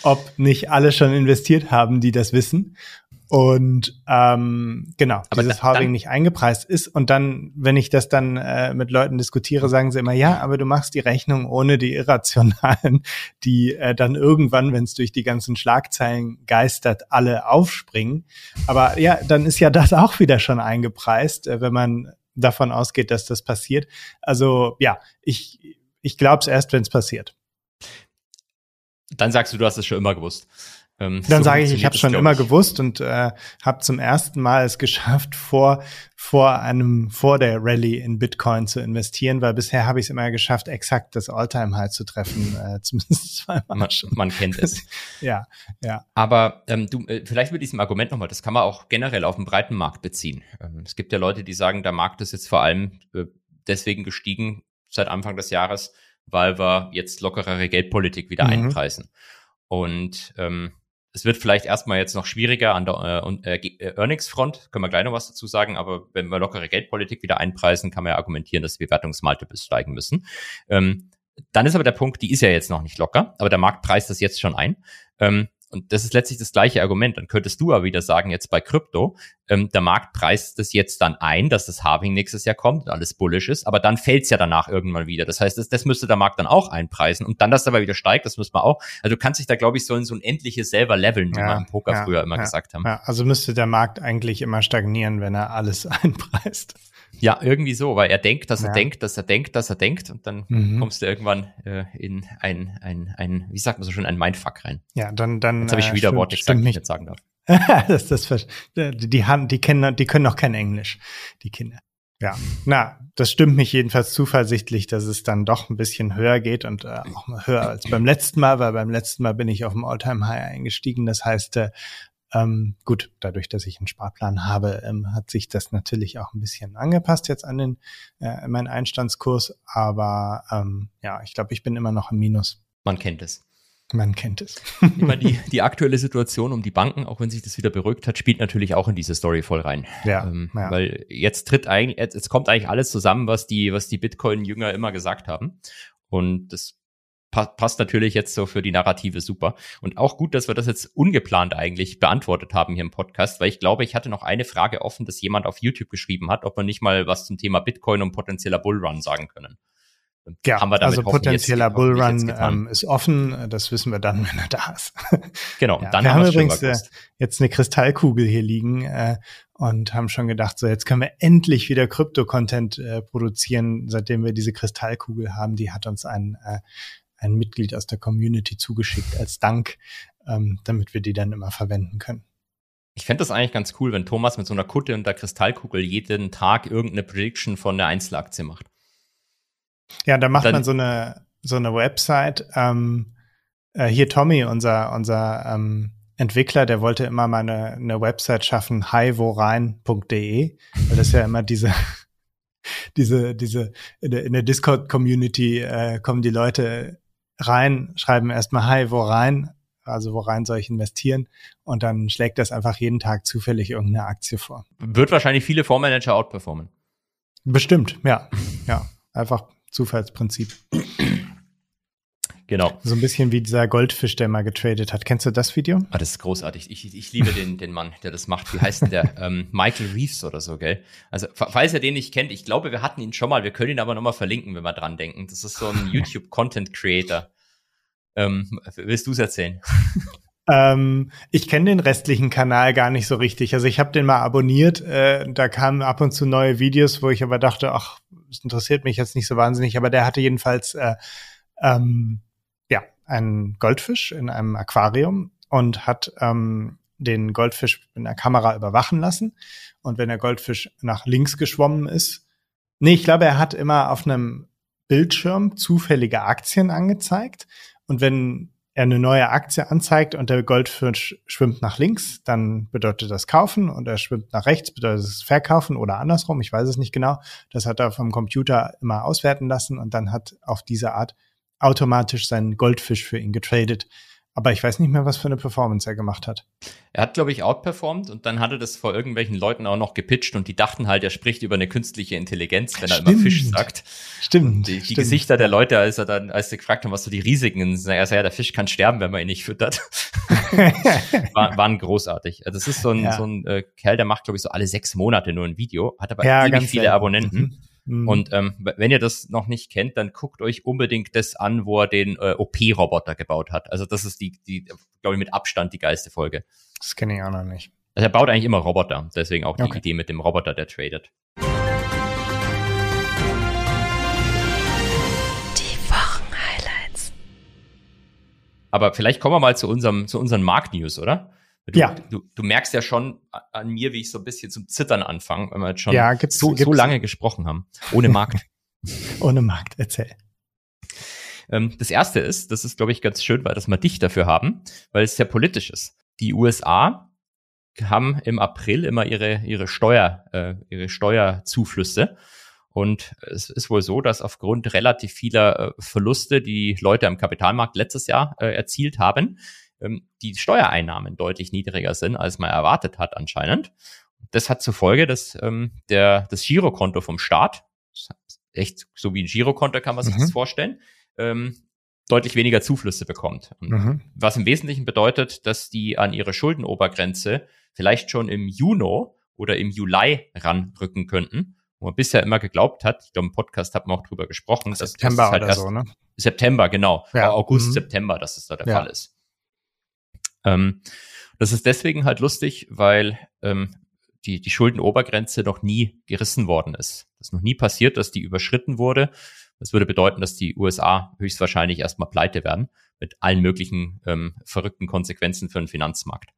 ob nicht alle schon investiert haben, die das wissen und ähm, genau, Aber dieses Halving nicht eingepreist ist. Und dann, wenn ich das dann äh, mit Leuten diskutiere, sagen sie immer, ja, aber du machst die Rechnung ohne die Irrationalen, die äh, dann irgendwann, wenn es durch die ganzen Schlagzeilen geistert, alle aufspringen. Aber ja, dann ist ja das auch wieder schon eingepreist, äh, wenn man davon ausgeht, dass das passiert. Also ja, ich, ich glaube es erst, wenn es passiert. Dann sagst du, du hast es schon immer gewusst. Ähm, Dann so sage ich, ich habe schon immer ich. gewusst und äh, habe zum ersten Mal es geschafft, vor vor einem vor der Rallye in Bitcoin zu investieren, weil bisher habe ich es immer geschafft, exakt das Alltime High zu treffen, äh, zumindest zweimal Man, schon. man kennt es. Ja, ja. Aber ähm, du, äh, vielleicht mit diesem Argument nochmal, das kann man auch generell auf den breiten Markt beziehen. Ähm, es gibt ja Leute, die sagen, der Markt ist jetzt vor allem äh, deswegen gestiegen seit Anfang des Jahres, weil wir jetzt lockerere Geldpolitik wieder Mhm. einpreisen. Und ähm, es wird vielleicht erstmal jetzt noch schwieriger an der äh, äh, äh, Earnings-Front, können wir gleich noch was dazu sagen, aber wenn wir lockere Geldpolitik wieder einpreisen, kann man ja argumentieren, dass die Bewertungsmultiples steigen müssen. Ähm, dann ist aber der Punkt, die ist ja jetzt noch nicht locker, aber der Markt preist das jetzt schon ein. Ähm, und das ist letztlich das gleiche Argument. Dann könntest du aber wieder sagen, jetzt bei Krypto, ähm, der Markt preist das jetzt dann ein, dass das Halving nächstes Jahr kommt und alles bullish ist, aber dann fällt's ja danach irgendwann wieder. Das heißt, das, das müsste der Markt dann auch einpreisen und dann, dass aber wieder steigt, das muss man auch. Also du kannst dich da, glaube ich, so in so ein endliches selber leveln, wie Ja, wir im Poker ja, früher immer ja, gesagt haben. ja. Also müsste der Markt eigentlich immer stagnieren, wenn er alles einpreist. Ja, irgendwie so, weil er denkt, dass er Ja. denkt, dass er denkt, dass er denkt und dann Mhm. kommst du irgendwann äh, in ein, ein, ein, wie sagt man so schön, ein Mindfuck rein. Ja, dann dann Jetzt habe ich schon wieder äh, Worte gesagt, die ich nicht sagen darf. das, das, die, haben, die kennen, die können noch kein Englisch, die Kinder. Ja, na, das stimmt mich jedenfalls zuversichtlich, dass es dann doch ein bisschen höher geht und äh, auch mal höher als beim letzten Mal, weil beim letzten Mal bin ich auf dem Alltime High eingestiegen. Das heißt, äh, ähm, gut, dadurch, dass ich einen Sparplan habe, ähm, hat sich das natürlich auch ein bisschen angepasst jetzt an den äh, meinen Einstandskurs. Aber ähm, ja, ich glaube, ich bin immer noch im Minus. Man kennt es. Man kennt es. Immer die, die aktuelle Situation um die Banken, auch wenn sich das wieder beruhigt hat, spielt natürlich auch in diese Story voll rein. Ja, ähm, ja. Weil jetzt tritt eigentlich, jetzt, jetzt kommt eigentlich alles zusammen, was die, was die Bitcoin-Jünger immer gesagt haben. Und das pa passt natürlich jetzt so für die Narrative super. Und auch gut, dass wir das jetzt ungeplant eigentlich beantwortet haben hier im Podcast, weil ich glaube, ich hatte noch eine Frage offen, dass jemand auf YouTube geschrieben hat, ob wir nicht mal was zum Thema Bitcoin und potenzieller Bullrun sagen können. Ja, also potenzieller Bullrun ähm, ist offen. Das wissen wir dann, wenn er da ist. Genau, Ja, dann wir haben haben übrigens, gewusst. Jetzt eine Kristallkugel hier liegen äh, und haben schon gedacht, so jetzt können wir endlich wieder Krypto-Content äh, produzieren, seitdem wir diese Kristallkugel haben. Die hat uns ein, äh, ein Mitglied aus der Community zugeschickt als Dank, ähm, damit wir die dann immer verwenden können. Ich fände das eigentlich ganz cool, wenn Thomas mit so einer Kutte und der Kristallkugel jeden Tag irgendeine Prediction von der Einzelaktie macht. Ja, da macht Dann- man so eine so eine Website. Ähm, äh, hier Tommy, unser unser ähm, Entwickler, der wollte immer mal eine, eine Website schaffen, hiworein.de, weil das ja immer diese diese diese in der, der Discord Community äh, kommen die Leute rein, schreiben erstmal Hi, wo rein, also wo rein soll ich investieren und dann schlägt das einfach jeden Tag zufällig irgendeine Aktie vor. Wird wahrscheinlich viele Fondsmanager outperformen. Bestimmt, ja. Ja, einfach Zufallsprinzip. Genau. So ein bisschen wie dieser Goldfisch, der mal getradet hat. Kennst du das Video? Ah, das ist großartig. Ich, ich liebe den, den Mann, der das macht. Wie heißt denn der? ähm, Michael Reeves oder so, gell? Also, fa- falls ihr den nicht kennt, ich glaube, wir hatten ihn schon mal. Wir können ihn aber nochmal verlinken, wenn wir dran denken. Das ist so ein YouTube-Content-Creator. Ähm, willst du es erzählen? Ähm, ich kenne den restlichen Kanal gar nicht so richtig. Also ich habe den mal abonniert. Äh, da kamen ab und zu neue Videos, wo ich aber dachte, ach, das interessiert mich jetzt nicht so wahnsinnig. Aber der hatte jedenfalls äh, ähm, einen Goldfisch in einem Aquarium und hat ähm, den Goldfisch mit einer Kamera überwachen lassen. Und wenn der Goldfisch nach links geschwommen ist, nee, ich glaube, er hat immer auf einem Bildschirm zufällige Aktien angezeigt. Und wenn er eine neue Aktie anzeigt und der Goldfisch schwimmt nach links, dann bedeutet das kaufen und er schwimmt nach rechts, bedeutet es verkaufen oder andersrum, ich weiß es nicht genau. Das hat er vom Computer immer auswerten lassen und dann hat auf diese Art automatisch seinen Goldfisch für ihn getradet Aber ich weiß nicht mehr, was für eine Performance er gemacht hat. Er hat, glaube ich, outperformed und dann hat er das vor irgendwelchen Leuten auch noch gepitcht und die dachten halt, er spricht über eine künstliche Intelligenz, wenn stimmt. er immer Fisch sagt. Stimmt. Die, die stimmt. Gesichter der Leute, als er dann, als sie gefragt haben, was so die Risiken sind, er sagt, ja, der Fisch kann sterben, wenn man ihn nicht füttert. War, waren großartig. Also das ist so ein, ja. so ein äh, Kerl, der macht, glaube ich, so alle sechs Monate nur ein Video, hat aber ja, viele selten. Abonnenten. Mhm. Mhm. Und ähm, wenn ihr das noch nicht kennt, dann guckt euch unbedingt das an, wo er den äh, OP-Roboter gebaut hat. Also das ist die, die glaube ich, mit Abstand die geilste Folge. Das kenne ich auch noch nicht. Also er baut eigentlich immer Roboter, deswegen auch die okay. Idee mit dem Roboter, der tradet. Die Wochenhighlights. Aber vielleicht kommen wir mal zu unserem, zu unseren Markt-News, oder? Du, ja. Du, du, merkst ja schon an mir, wie ich so ein bisschen zum Zittern anfange, wenn wir jetzt schon ja, gibt's, so, gibt's. so lange gesprochen haben. Ohne Markt. Ohne Markt, erzähl. Ähm, das erste ist, das ist, glaube ich, ganz schön, weil das mal dich dafür haben, weil es sehr politisch ist. Die USA haben im April immer ihre, ihre Steuer, äh, ihre Steuerzuflüsse. Und es ist wohl so, dass aufgrund relativ vieler äh, Verluste, die Leute am Kapitalmarkt letztes Jahr äh, erzielt haben, die Steuereinnahmen deutlich niedriger sind, als man erwartet hat anscheinend. Das hat zur Folge, dass ähm, der, das Girokonto vom Staat, echt so wie ein Girokonto kann man sich mhm. das vorstellen, ähm, deutlich weniger Zuflüsse bekommt. Mhm. Was im Wesentlichen bedeutet, dass die an ihre Schuldenobergrenze vielleicht schon im Juni oder im Juli ranrücken könnten, wo man bisher immer geglaubt hat, ich glaube im Podcast hat man auch drüber gesprochen, dass September das halt oder so, ne? September, genau. Ja. August, mhm. September, dass es da der ja. Fall ist. Ähm, das ist deswegen halt lustig, weil ähm, die, die Schuldenobergrenze noch nie gerissen worden ist. Das ist noch nie passiert, dass die überschritten wurde. Das würde bedeuten, dass die USA höchstwahrscheinlich erstmal pleite werden mit allen möglichen ähm, verrückten Konsequenzen für den Finanzmarkt.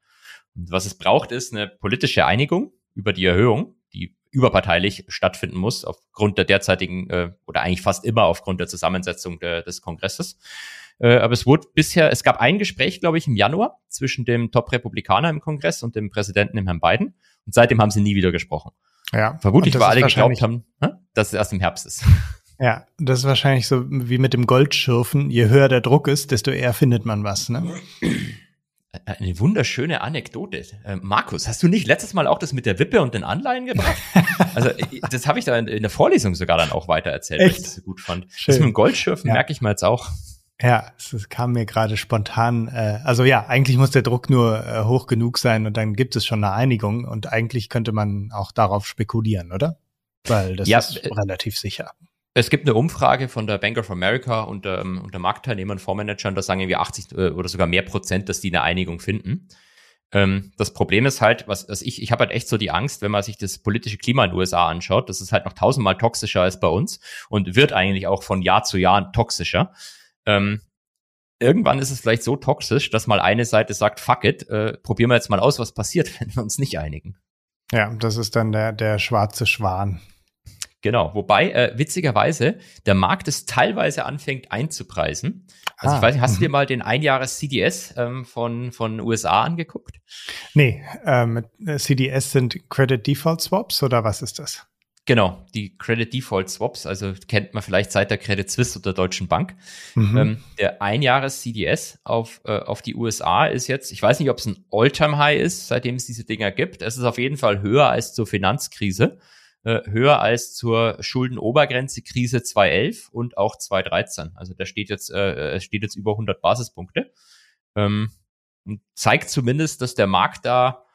Und was es braucht, ist eine politische Einigung über die Erhöhung, die überparteilich stattfinden muss, aufgrund der derzeitigen äh, oder eigentlich fast immer aufgrund der Zusammensetzung der, des Kongresses. Äh, aber es wurde bisher, es gab ein Gespräch, glaube ich, im Januar zwischen dem Top-Republikaner im Kongress und dem Präsidenten, dem Herrn Biden. Und seitdem haben sie nie wieder gesprochen. Ja. Vermutlich, weil alle geglaubt haben, dass es erst im Herbst ist. Ja, das ist wahrscheinlich so wie mit dem Goldschürfen. Je höher der Druck ist, desto eher findet man was, ne? Eine wunderschöne Anekdote. Äh, Markus, hast du nicht letztes Mal auch das mit der Wippe und den Anleihen gebracht? also das habe ich da in, in, der Vorlesung sogar dann auch weiter erzählt, Echt? weil ich das so gut fand. Schön. Das mit dem Goldschürfen ja. merke ich mal jetzt auch. Ja, es kam mir gerade spontan. Äh, also ja, eigentlich muss der Druck nur äh, hoch genug sein und dann gibt es schon eine Einigung und eigentlich könnte man auch darauf spekulieren, oder? Weil das ja, ist äh, relativ sicher. Es gibt eine Umfrage von der Bank of America unter, ähm, unter Marktteilnehmern, Fondsmanagern, da sagen wir 80 äh, oder sogar mehr Prozent, dass die eine Einigung finden. Ähm, das Problem ist halt, was, was ich, ich habe halt echt so die Angst, wenn man sich das politische Klima in den USA anschaut, das ist halt noch tausendmal toxischer als bei uns und wird eigentlich auch von Jahr zu Jahr toxischer. Ähm, irgendwann ist es vielleicht so toxisch, dass mal eine Seite sagt, fuck it, äh, probieren wir jetzt mal aus, was passiert, wenn wir uns nicht einigen. Ja, das ist dann der, der schwarze Schwan. Genau, wobei äh, witzigerweise der Markt es teilweise anfängt einzupreisen. Also ah, ich weiß nicht, hast du dir mhm. mal den Einjahres CDS ähm, von von USA angeguckt? Nee, ähm, CDS sind Credit Default Swaps oder was ist das? Genau, die Credit Default Swaps, also kennt man vielleicht seit der Credit Suisse oder Deutschen Bank. Mhm. Ähm, der Einjahres CDS auf, äh, auf die USA ist jetzt, ich weiß nicht, ob es ein All-Time-High ist, seitdem es diese Dinger gibt. Es ist auf jeden Fall höher als zur Finanzkrise, äh, höher als zur Schuldenobergrenze-Krise 2011 und auch 2013. Also der steht jetzt, äh, steht jetzt über 100 Basispunkte. Ähm, zeigt zumindest, dass der Markt da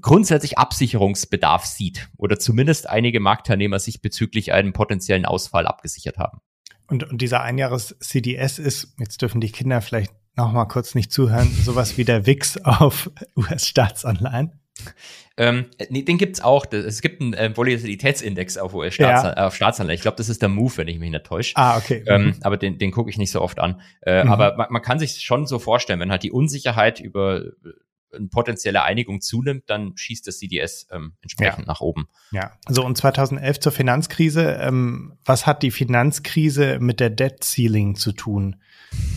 grundsätzlich Absicherungsbedarf sieht oder zumindest einige Marktteilnehmer sich bezüglich einem potenziellen Ausfall abgesichert haben. Und, und dieser Einjahres-CDS ist, jetzt dürfen die Kinder vielleicht noch mal kurz nicht zuhören, sowas wie der WIX auf US-Staatsanleihen? Ähm, nee, den gibt's auch. Es gibt einen äh, Volatilitätsindex auf US-Staatsanleihen. Ja. Auf Staatsanleihen. Ich glaube, das ist der Move, wenn ich mich nicht täusche. Ah, okay. Ähm, mhm. aber den, den gucke ich nicht so oft an. Äh, mhm. Aber man, man, kann sich schon so vorstellen, wenn halt die Unsicherheit über eine potenzielle Einigung zunimmt, dann schießt das CDS ähm, entsprechend ja. nach oben. Ja, so und 2011 zur Finanzkrise. Ähm, was hat die Finanzkrise mit der Debt Ceiling zu tun?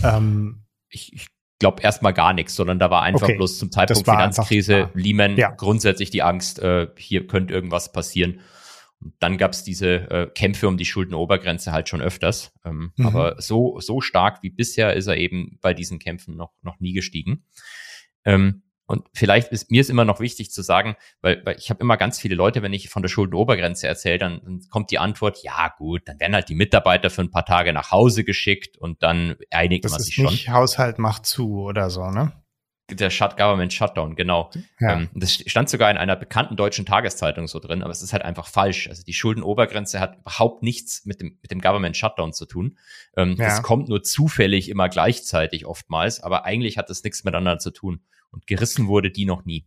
Ähm, ich, ich glaube erstmal gar nichts, sondern da war einfach okay. bloß zum Zeitpunkt Finanzkrise, einfach, Lehman, ja. grundsätzlich die Angst, äh, hier könnte irgendwas passieren. Und dann gab es diese äh, Kämpfe um die Schuldenobergrenze halt schon öfters. Ähm, mhm. Aber so, so stark wie bisher ist er eben bei diesen Kämpfen noch, noch nie gestiegen. Ähm, und vielleicht ist mir ist immer noch wichtig zu sagen, weil, weil ich habe immer ganz viele Leute, wenn ich von der Schuldenobergrenze erzähle, dann, dann kommt die Antwort, ja gut, dann werden halt die Mitarbeiter für ein paar Tage nach Hause geschickt und dann einigt das man sich schon. Nicht Haushalt macht zu oder so, ne? Der Shut Government Shutdown, genau. Ja. Ähm, das stand sogar in einer bekannten deutschen Tageszeitung so drin, aber es ist halt einfach falsch. Also die Schuldenobergrenze hat überhaupt nichts mit dem, mit dem Government Shutdown zu tun. Ähm, ja. Das kommt nur zufällig immer gleichzeitig oftmals, aber eigentlich hat das nichts miteinander zu tun. Und gerissen wurde die noch nie.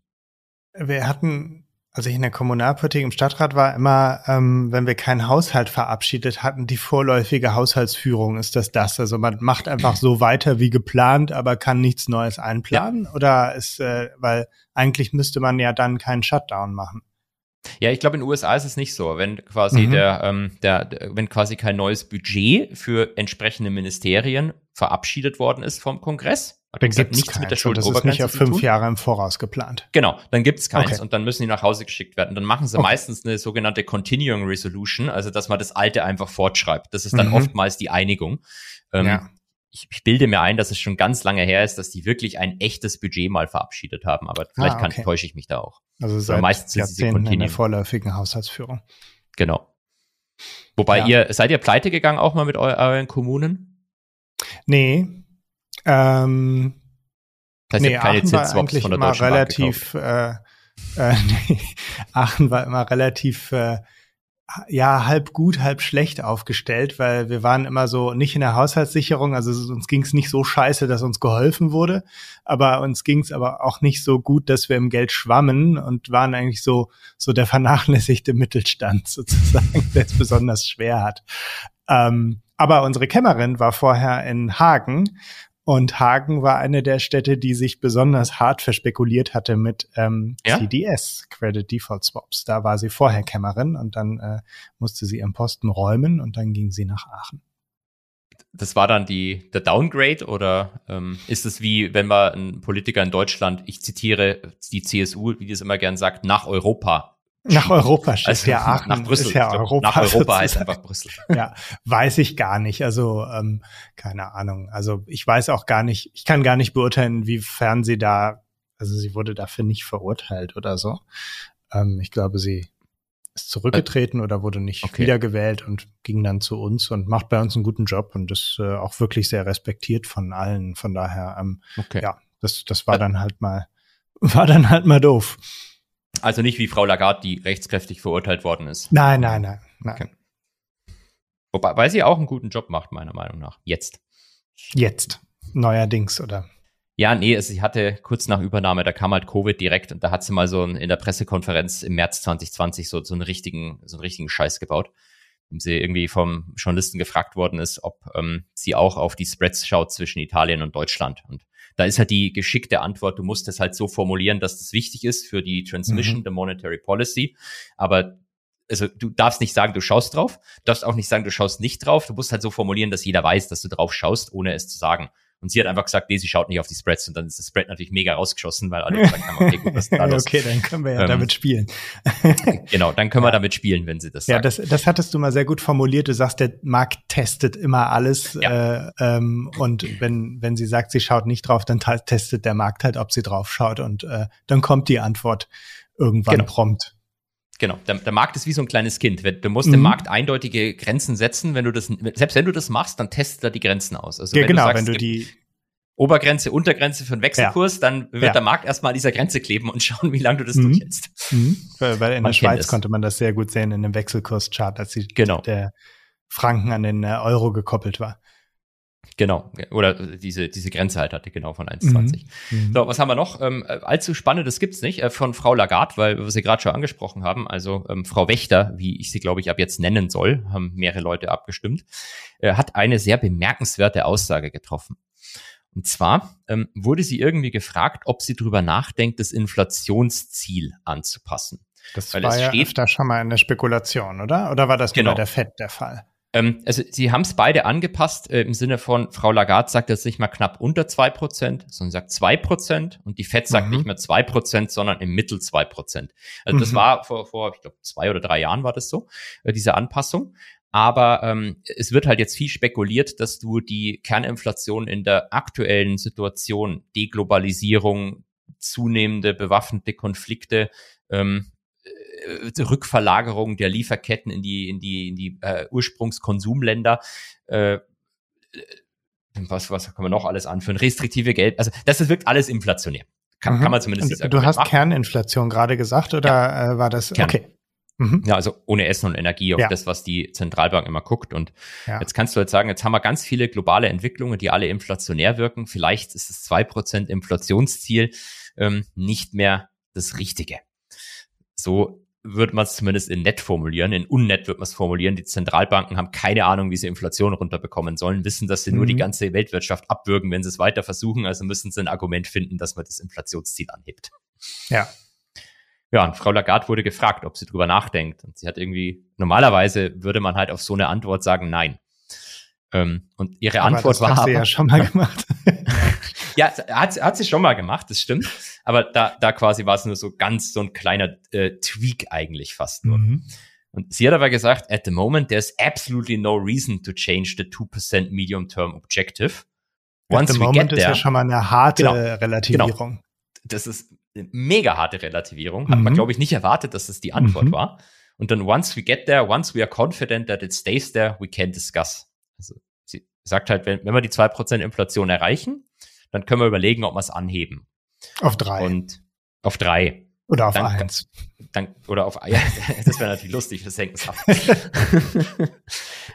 Wir hatten, als ich in der Kommunalpolitik im Stadtrat war, immer, ähm, wenn wir keinen Haushalt verabschiedet hatten, die vorläufige Haushaltsführung, ist das das? Also man macht einfach so weiter wie geplant, aber kann nichts Neues einplanen? Ja. Oder ist, äh, weil eigentlich müsste man ja dann keinen Shutdown machen. Ja, ich glaube, in den USA ist es nicht so. Wenn quasi mhm. der, ähm, der, der, wenn quasi kein neues Budget für entsprechende Ministerien verabschiedet worden ist vom Kongress, dann gibt es nichts mit der Schuldenobergrenze Das ist nicht auf fünf Jahre im Voraus geplant. Genau, dann gibt es keins okay. und dann müssen die nach Hause geschickt werden. Dann machen sie okay. meistens eine sogenannte Continuing Resolution, also dass man das Alte einfach fortschreibt. Das ist dann mhm. oftmals die Einigung. Ähm, ja. ich, ich, bilde mir ein, dass es schon ganz lange her ist, dass die wirklich ein echtes Budget mal verabschiedet haben, aber vielleicht ah, okay. kann, täusche ich mich da auch. Also seit meistens Jahrzehnten in der vorläufigen Haushaltsführung. Genau. Wobei ja. ihr, seid ihr pleite gegangen auch mal mit eu euren Kommunen? Nee, ähm, das heißt, nee, keine Aachen war eigentlich von der immer relativ, äh, äh, nee, Aachen war immer relativ, äh, ja, halb gut, halb schlecht aufgestellt, weil wir waren immer so nicht in der Haushaltssicherung, also uns ging es nicht so scheiße, dass uns geholfen wurde, aber uns ging es aber auch nicht so gut, dass wir im Geld schwammen und waren eigentlich so, so der vernachlässigte Mittelstand sozusagen, der es besonders schwer hat. Ähm, aber unsere Kämmerin war vorher in Hagen und Hagen war eine der Städte, die sich besonders hart verspekuliert hatte mit ähm, ja? CDS, Credit Default Swaps. Da war sie vorher Kämmerin und dann äh, musste sie ihren Posten räumen und dann ging sie nach Aachen. Das war dann die der Downgrade oder ähm, ist es wie, wenn man ein Politiker in Deutschland, ich zitiere die CSU, wie die es immer gern sagt, nach Europa nach Europa steht also ja Aachen. Nach Brüssel. Ist ja Europa, nach Europa heißt einfach Brüssel. Ja, weiß ich gar nicht. Also ähm, keine Ahnung. Also ich weiß auch gar nicht. Ich kann gar nicht beurteilen, wiefern sie da. Also sie wurde dafür nicht verurteilt oder so. Ähm, ich glaube, sie ist zurückgetreten oder wurde nicht okay. wiedergewählt und ging dann zu uns und macht bei uns einen guten Job und ist äh, auch wirklich sehr respektiert von allen. Von daher, ähm, okay. ja, das, das war dann halt mal, war dann halt mal doof. Also nicht wie Frau Lagarde, die rechtskräftig verurteilt worden ist. Nein, nein, nein. nein. Okay. Wobei, weil sie auch einen guten Job macht, meiner Meinung nach. Jetzt. Jetzt. Neuerdings, oder? Ja, nee, also sie hatte kurz nach Übernahme, da kam halt Covid direkt und da hat sie mal so in der Pressekonferenz im März 2020 so, so einen richtigen, so einen richtigen Scheiß gebaut. Sie irgendwie vom Journalisten gefragt worden ist, ob ähm, sie auch auf die Spreads schaut zwischen Italien und Deutschland. Und da ist halt die geschickte Antwort, du musst es halt so formulieren, dass das wichtig ist für die Transmission mhm. der Monetary Policy. Aber also du darfst nicht sagen, du schaust drauf, darfst auch nicht sagen, du schaust nicht drauf. Du musst halt so formulieren, dass jeder weiß, dass du drauf schaust, ohne es zu sagen. Und sie hat einfach gesagt, nee, sie schaut nicht auf die Spreads und dann ist das Spread natürlich mega rausgeschossen, weil alle gesagt haben, okay, gut, was ist da los? okay, dann können wir ja ähm, damit spielen. genau, dann können ja. wir damit spielen, wenn sie das sagt. Ja, das, das hattest du mal sehr gut formuliert. Du sagst, der Markt testet immer alles ja. äh, ähm, und wenn, wenn sie sagt, sie schaut nicht drauf, dann testet der Markt halt, ob sie drauf schaut und äh, dann kommt die Antwort irgendwann genau. prompt. Genau, der, der, Markt ist wie so ein kleines Kind. Du musst mhm. dem Markt eindeutige Grenzen setzen. Wenn du das, selbst wenn du das machst, dann testet er die Grenzen aus. Also ja, wenn genau, du sagst, wenn du die Obergrenze, Untergrenze für einen Wechselkurs, ja. dann wird ja. der Markt erstmal an dieser Grenze kleben und schauen, wie lange du das mhm. durchhältst. Mhm. Weil, in man der Schweiz es. konnte man das sehr gut sehen in dem Wechselkurschart, als die, genau. der Franken an den äh, Euro gekoppelt war. Genau, oder diese, diese Grenze halt hatte, genau von 1,20. Mhm. mhm. So, was haben wir noch? Ähm, allzu Spannendes gibt's nicht äh, von Frau Lagarde, weil wir sie gerade schon angesprochen haben. Also ähm, Frau Wächter, wie ich sie, glaube ich, ab jetzt nennen soll, haben mehrere Leute abgestimmt, äh, hat eine sehr bemerkenswerte Aussage getroffen. Und zwar ähm, wurde sie irgendwie gefragt, ob sie darüber nachdenkt, das Inflationsziel anzupassen. Das Weil war ja steht, öfter schon mal in der Spekulation, oder? Oder war das genau. nur bei der FED der Fall? Ähm, also sie haben es beide angepasst äh, im Sinne von, Frau Lagarde sagt jetzt nicht mal knapp unter zwei Prozent, sondern sagt zwei Prozent und die FED sagt mhm. nicht mehr zwei Prozent, sondern im Mittel zwei Prozent. Also mhm. das war vor, vor ich glaube, zwei oder drei Jahren war das so, äh, diese Anpassung. Aber ähm, es wird halt jetzt viel spekuliert, dass du die Kerninflation in der aktuellen Situation, Deglobalisierung, zunehmende bewaffnete Konflikte, ähm, äh, Rückverlagerung der Lieferketten in die, in die, in die äh, Ursprungskonsumländer, äh, was, was kann man noch alles anführen? Restriktive Geld, also das, wirkt alles inflationär. Kann, mhm. kann man zumindest sagen. Du hast machen. Kerninflation gerade gesagt oder ja. äh, war das? Kern. Okay. Mhm. Ja, also ohne Essen und Energie auf ja. das, was die Zentralbank immer guckt. Und ja. jetzt kannst du jetzt sagen, jetzt haben wir ganz viele globale Entwicklungen, die alle inflationär wirken. Vielleicht ist das zwei Prozent Inflationsziel ähm, nicht mehr das Richtige. So würde man es zumindest in nett formulieren. In unnett wird man es formulieren. Die Zentralbanken haben keine Ahnung, wie sie Inflation runterbekommen sollen, wissen, dass sie mhm. nur die mhm. ganze Weltwirtschaft abwürgen, wenn sie es weiter versuchen. Also müssen sie ein Argument finden, dass man das Inflationsziel anhebt. Ja. Ja, und Frau Lagarde wurde gefragt, ob sie drüber nachdenkt. Und sie hat irgendwie, normalerweise würde man halt auf so eine Antwort sagen, nein. Ähm, und ihre aber Antwort das war. Hast du ja schon mal gemacht. ja, hat, hat sie schon mal gemacht, das stimmt. Aber da, da quasi war es nur so ganz so ein kleiner äh, Tweak eigentlich fast nur. Mhm. Und sie hat aber gesagt, at the moment, there's absolutely no reason to change the 2% medium-term objective. Once at the we moment get there, ist ja schon mal eine harte genau, Relativierung. Genau. Das ist mega harte Relativierung. Hat mhm. man, glaube ich, nicht erwartet, dass das die Antwort mhm. war. Und dann once we get there, once we are confident that it stays there, we can discuss. Also sie sagt halt, wenn, wenn wir die zwei Prozent Inflation erreichen, dann können wir überlegen, ob wir es anheben. Auf drei. Und auf drei. Oder auf dann, eins. Dann, oder auf ja, das wäre natürlich lustig, das hängt es ab.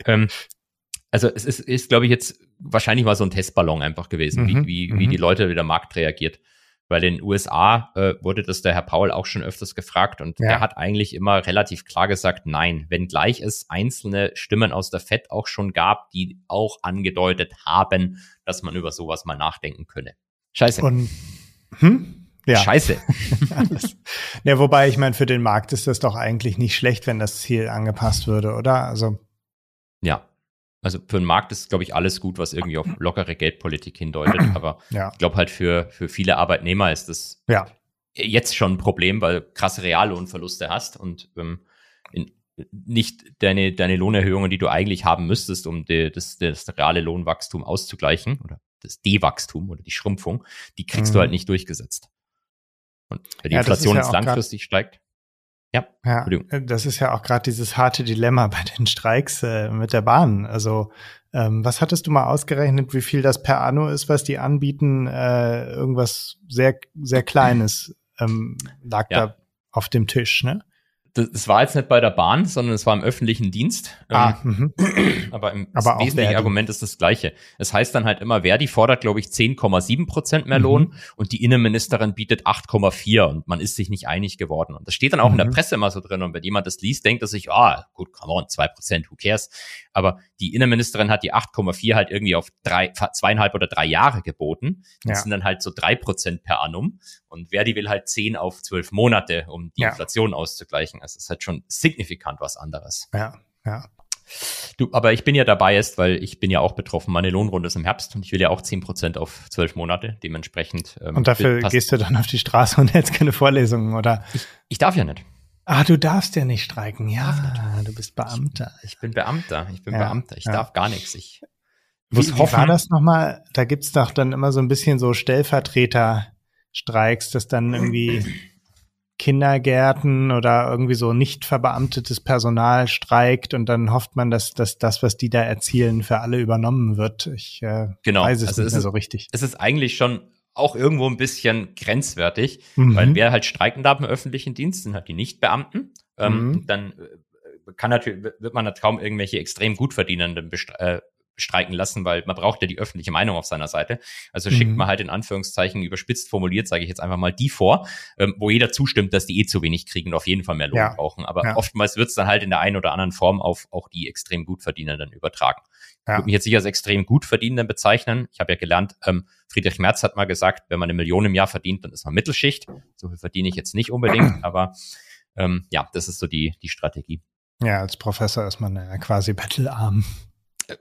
ähm, also es ist, ist glaube ich, jetzt wahrscheinlich mal so ein Testballon einfach gewesen, mhm, wie, wie, wie die mhm. Leute, wie der Markt reagiert. Weil in den USA äh, wurde das der Herr Paul auch schon öfters gefragt und ja. der hat eigentlich immer relativ klar gesagt, nein, wenngleich es einzelne Stimmen aus der FED auch schon gab, die auch angedeutet haben, dass man über sowas mal nachdenken könne. Scheiße. Und, hm? Ja. Scheiße. ja, wobei, ich meine, für den Markt ist das doch eigentlich nicht schlecht, wenn das Ziel angepasst würde, oder? Also. Ja, also für den Markt ist, glaube ich, alles gut, was irgendwie auf lockere Geldpolitik hindeutet. Aber ja. ich glaube halt für, für viele Arbeitnehmer ist das ja. jetzt schon ein Problem, weil du krasse Reallohnverluste hast und ähm, in, nicht deine, deine Lohnerhöhungen, die du eigentlich haben müsstest, um die, das, das reale Lohnwachstum auszugleichen oder das D-Wachstum oder die Schrumpfung, die kriegst mhm. du halt nicht durchgesetzt. Und wenn die ja, Inflation jetzt langfristig steigt, ja, ja äh, das ist ja auch gerade dieses harte Dilemma bei den Streiks äh, mit der Bahn. Also ähm, was hattest du mal ausgerechnet, wie viel das per Anno ist, was die anbieten? Äh, irgendwas sehr, sehr Kleines ähm, lag ja. da auf dem Tisch, ne? Das war jetzt nicht bei der Bahn, sondern es war im öffentlichen Dienst. Ah, ähm, aber im aber das wesentliche Argument ist das gleiche. Es heißt dann halt immer, Verdi fordert, glaube ich, 10,7 Prozent mehr mhm. Lohn und die Innenministerin bietet 8,4 und man ist sich nicht einig geworden. Und das steht dann auch mhm. in der mhm. Presse immer so drin. Und wenn jemand das liest, denkt er sich, ah, gut, come on, 2 Prozent, who cares? Aber die Innenministerin hat die 8,4 halt irgendwie auf drei, zweieinhalb oder drei Jahre geboten. Das ja. sind dann halt so drei Prozent per annum. Und Verdi will halt 10 auf 12 Monate, um die ja. Inflation auszugleichen. Also es ist halt schon signifikant was anderes. Ja, ja. Du, aber ich bin ja dabei ist, weil ich bin ja auch betroffen. Meine Lohnrunde ist im Herbst und ich will ja auch zehn Prozent auf zwölf Monate. Dementsprechend. Ähm, und dafür gehst du dann auf die Straße und hältst keine Vorlesungen, oder? Ich, ich darf ja nicht. Ah, du darfst ja nicht streiken. Ja, du bist Beamter. Ich, ich bin Beamter. Ich bin ja, Beamter. Ich ja. darf gar nichts. Ich muss wie, hoffen. Wie war das nochmal? Da gibt's doch dann immer so ein bisschen so Stellvertreter-Streiks, dass dann irgendwie Kindergärten oder irgendwie so nicht verbeamtetes Personal streikt und dann hofft man, dass, dass das, was die da erzielen, für alle übernommen wird. Ich äh, genau. weiß es also nicht es mehr ist, so richtig. Es ist eigentlich schon auch irgendwo ein bisschen grenzwertig, mhm. weil wer halt streiken darf im öffentlichen Dienst, sind halt die Nichtbeamten. Ähm, mhm. Dann äh, kann natürlich, wird man halt kaum irgendwelche extrem gut verdienenden äh, streiken lassen, weil man braucht ja die öffentliche Meinung auf seiner Seite. Also mhm. schickt man halt in Anführungszeichen überspitzt formuliert, sage ich jetzt einfach mal, die vor, ähm, wo jeder zustimmt, dass die eh zu wenig kriegen und auf jeden Fall mehr Lohn ja. brauchen. Aber ja. oftmals wird es dann halt in der einen oder anderen Form auf auch die extrem gut Verdienenden übertragen. Ja. Ich würde mich jetzt nicht als extrem gut Verdienenden bezeichnen. Ich habe ja gelernt, ähm, Friedrich Merz hat mal gesagt, wenn man eine Million im Jahr verdient, dann ist man Mittelschicht. So viel verdiene ich jetzt nicht unbedingt, aber ähm, ja, das ist so die, die Strategie. Ja, als Professor ist man ja quasi bettelarm.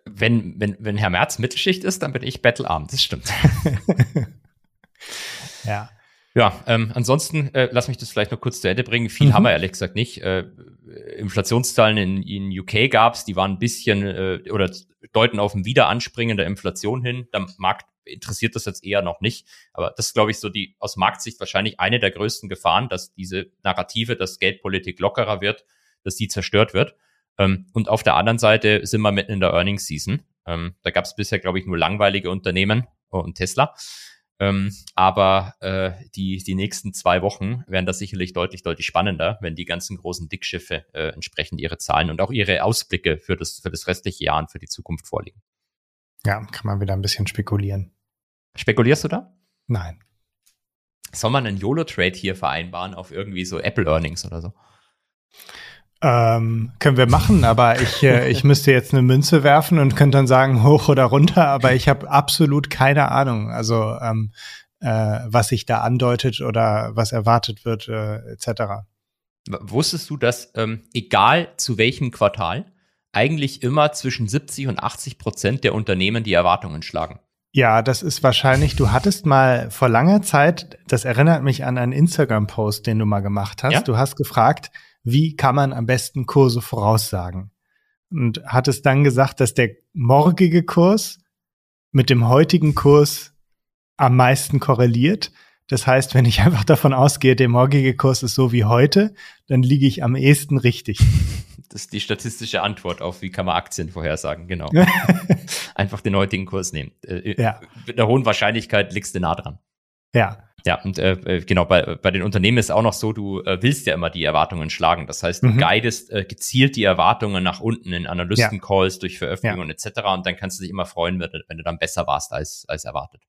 Wenn, wenn, wenn Herr Merz Mittelschicht ist, dann bin ich bettelarm, das stimmt. ja. Ja, ähm, ansonsten äh, lass mich das vielleicht noch kurz zu Ende bringen. Viel mhm. haben wir ehrlich gesagt nicht. Äh, Inflationszahlen in, in UK gab's, die waren ein bisschen äh, oder deuten auf ein Wiederanspringen der Inflation hin. Der Markt interessiert das jetzt eher noch nicht. Aber das ist, glaube ich, so die aus Marktsicht wahrscheinlich eine der größten Gefahren, dass diese Narrative, dass Geldpolitik lockerer wird, dass die zerstört wird. Ähm, und auf der anderen Seite sind wir mitten in der Earnings Season. Ähm, da gab es bisher, glaube ich, nur langweilige Unternehmen und Tesla. Ähm, aber äh, die, die nächsten zwei Wochen werden das sicherlich deutlich, deutlich spannender, wenn die ganzen großen Dickschiffe äh, entsprechend ihre Zahlen und auch ihre Ausblicke für das, für das restliche Jahr und für die Zukunft vorlegen. Ja, kann man wieder ein bisschen spekulieren. Spekulierst du da? Nein. Soll man einen YOLO-Trade hier vereinbaren auf irgendwie so Apple Earnings oder so? Ähm, können wir machen, aber ich, äh, ich müsste jetzt eine Münze werfen und könnte dann sagen, hoch oder runter, aber ich habe absolut keine Ahnung, also ähm, äh, was sich da andeutet oder was erwartet wird, äh, etc. Wusstest du, dass ähm, egal zu welchem Quartal eigentlich immer zwischen 70 und 80 Prozent der Unternehmen die Erwartungen schlagen? Ja, das ist wahrscheinlich, du hattest mal vor langer Zeit, das erinnert mich an einen Instagram-Post, den du mal gemacht hast. Ja? Du hast gefragt, wie kann man am besten Kurse voraussagen? Und hat es dann gesagt, dass der morgige Kurs mit dem heutigen Kurs am meisten korreliert. Das heißt, wenn ich einfach davon ausgehe, der morgige Kurs ist so wie heute, dann liege ich am ehesten richtig. Das ist die statistische Antwort auf, wie kann man Aktien vorhersagen, genau. einfach den heutigen Kurs nehmen. Äh, ja. Mit einer hohen Wahrscheinlichkeit liegst du nah dran. Ja. Ja, und äh, äh, genau, bei, bei den Unternehmen ist auch noch so, du äh, willst ja immer die Erwartungen schlagen. Das heißt, du mhm. guidest äh, gezielt die Erwartungen nach unten in Analysten-Calls ja. durch Veröffentlichungen ja. etc. Und dann kannst du dich immer freuen, wenn, wenn du dann besser warst als, als erwartet.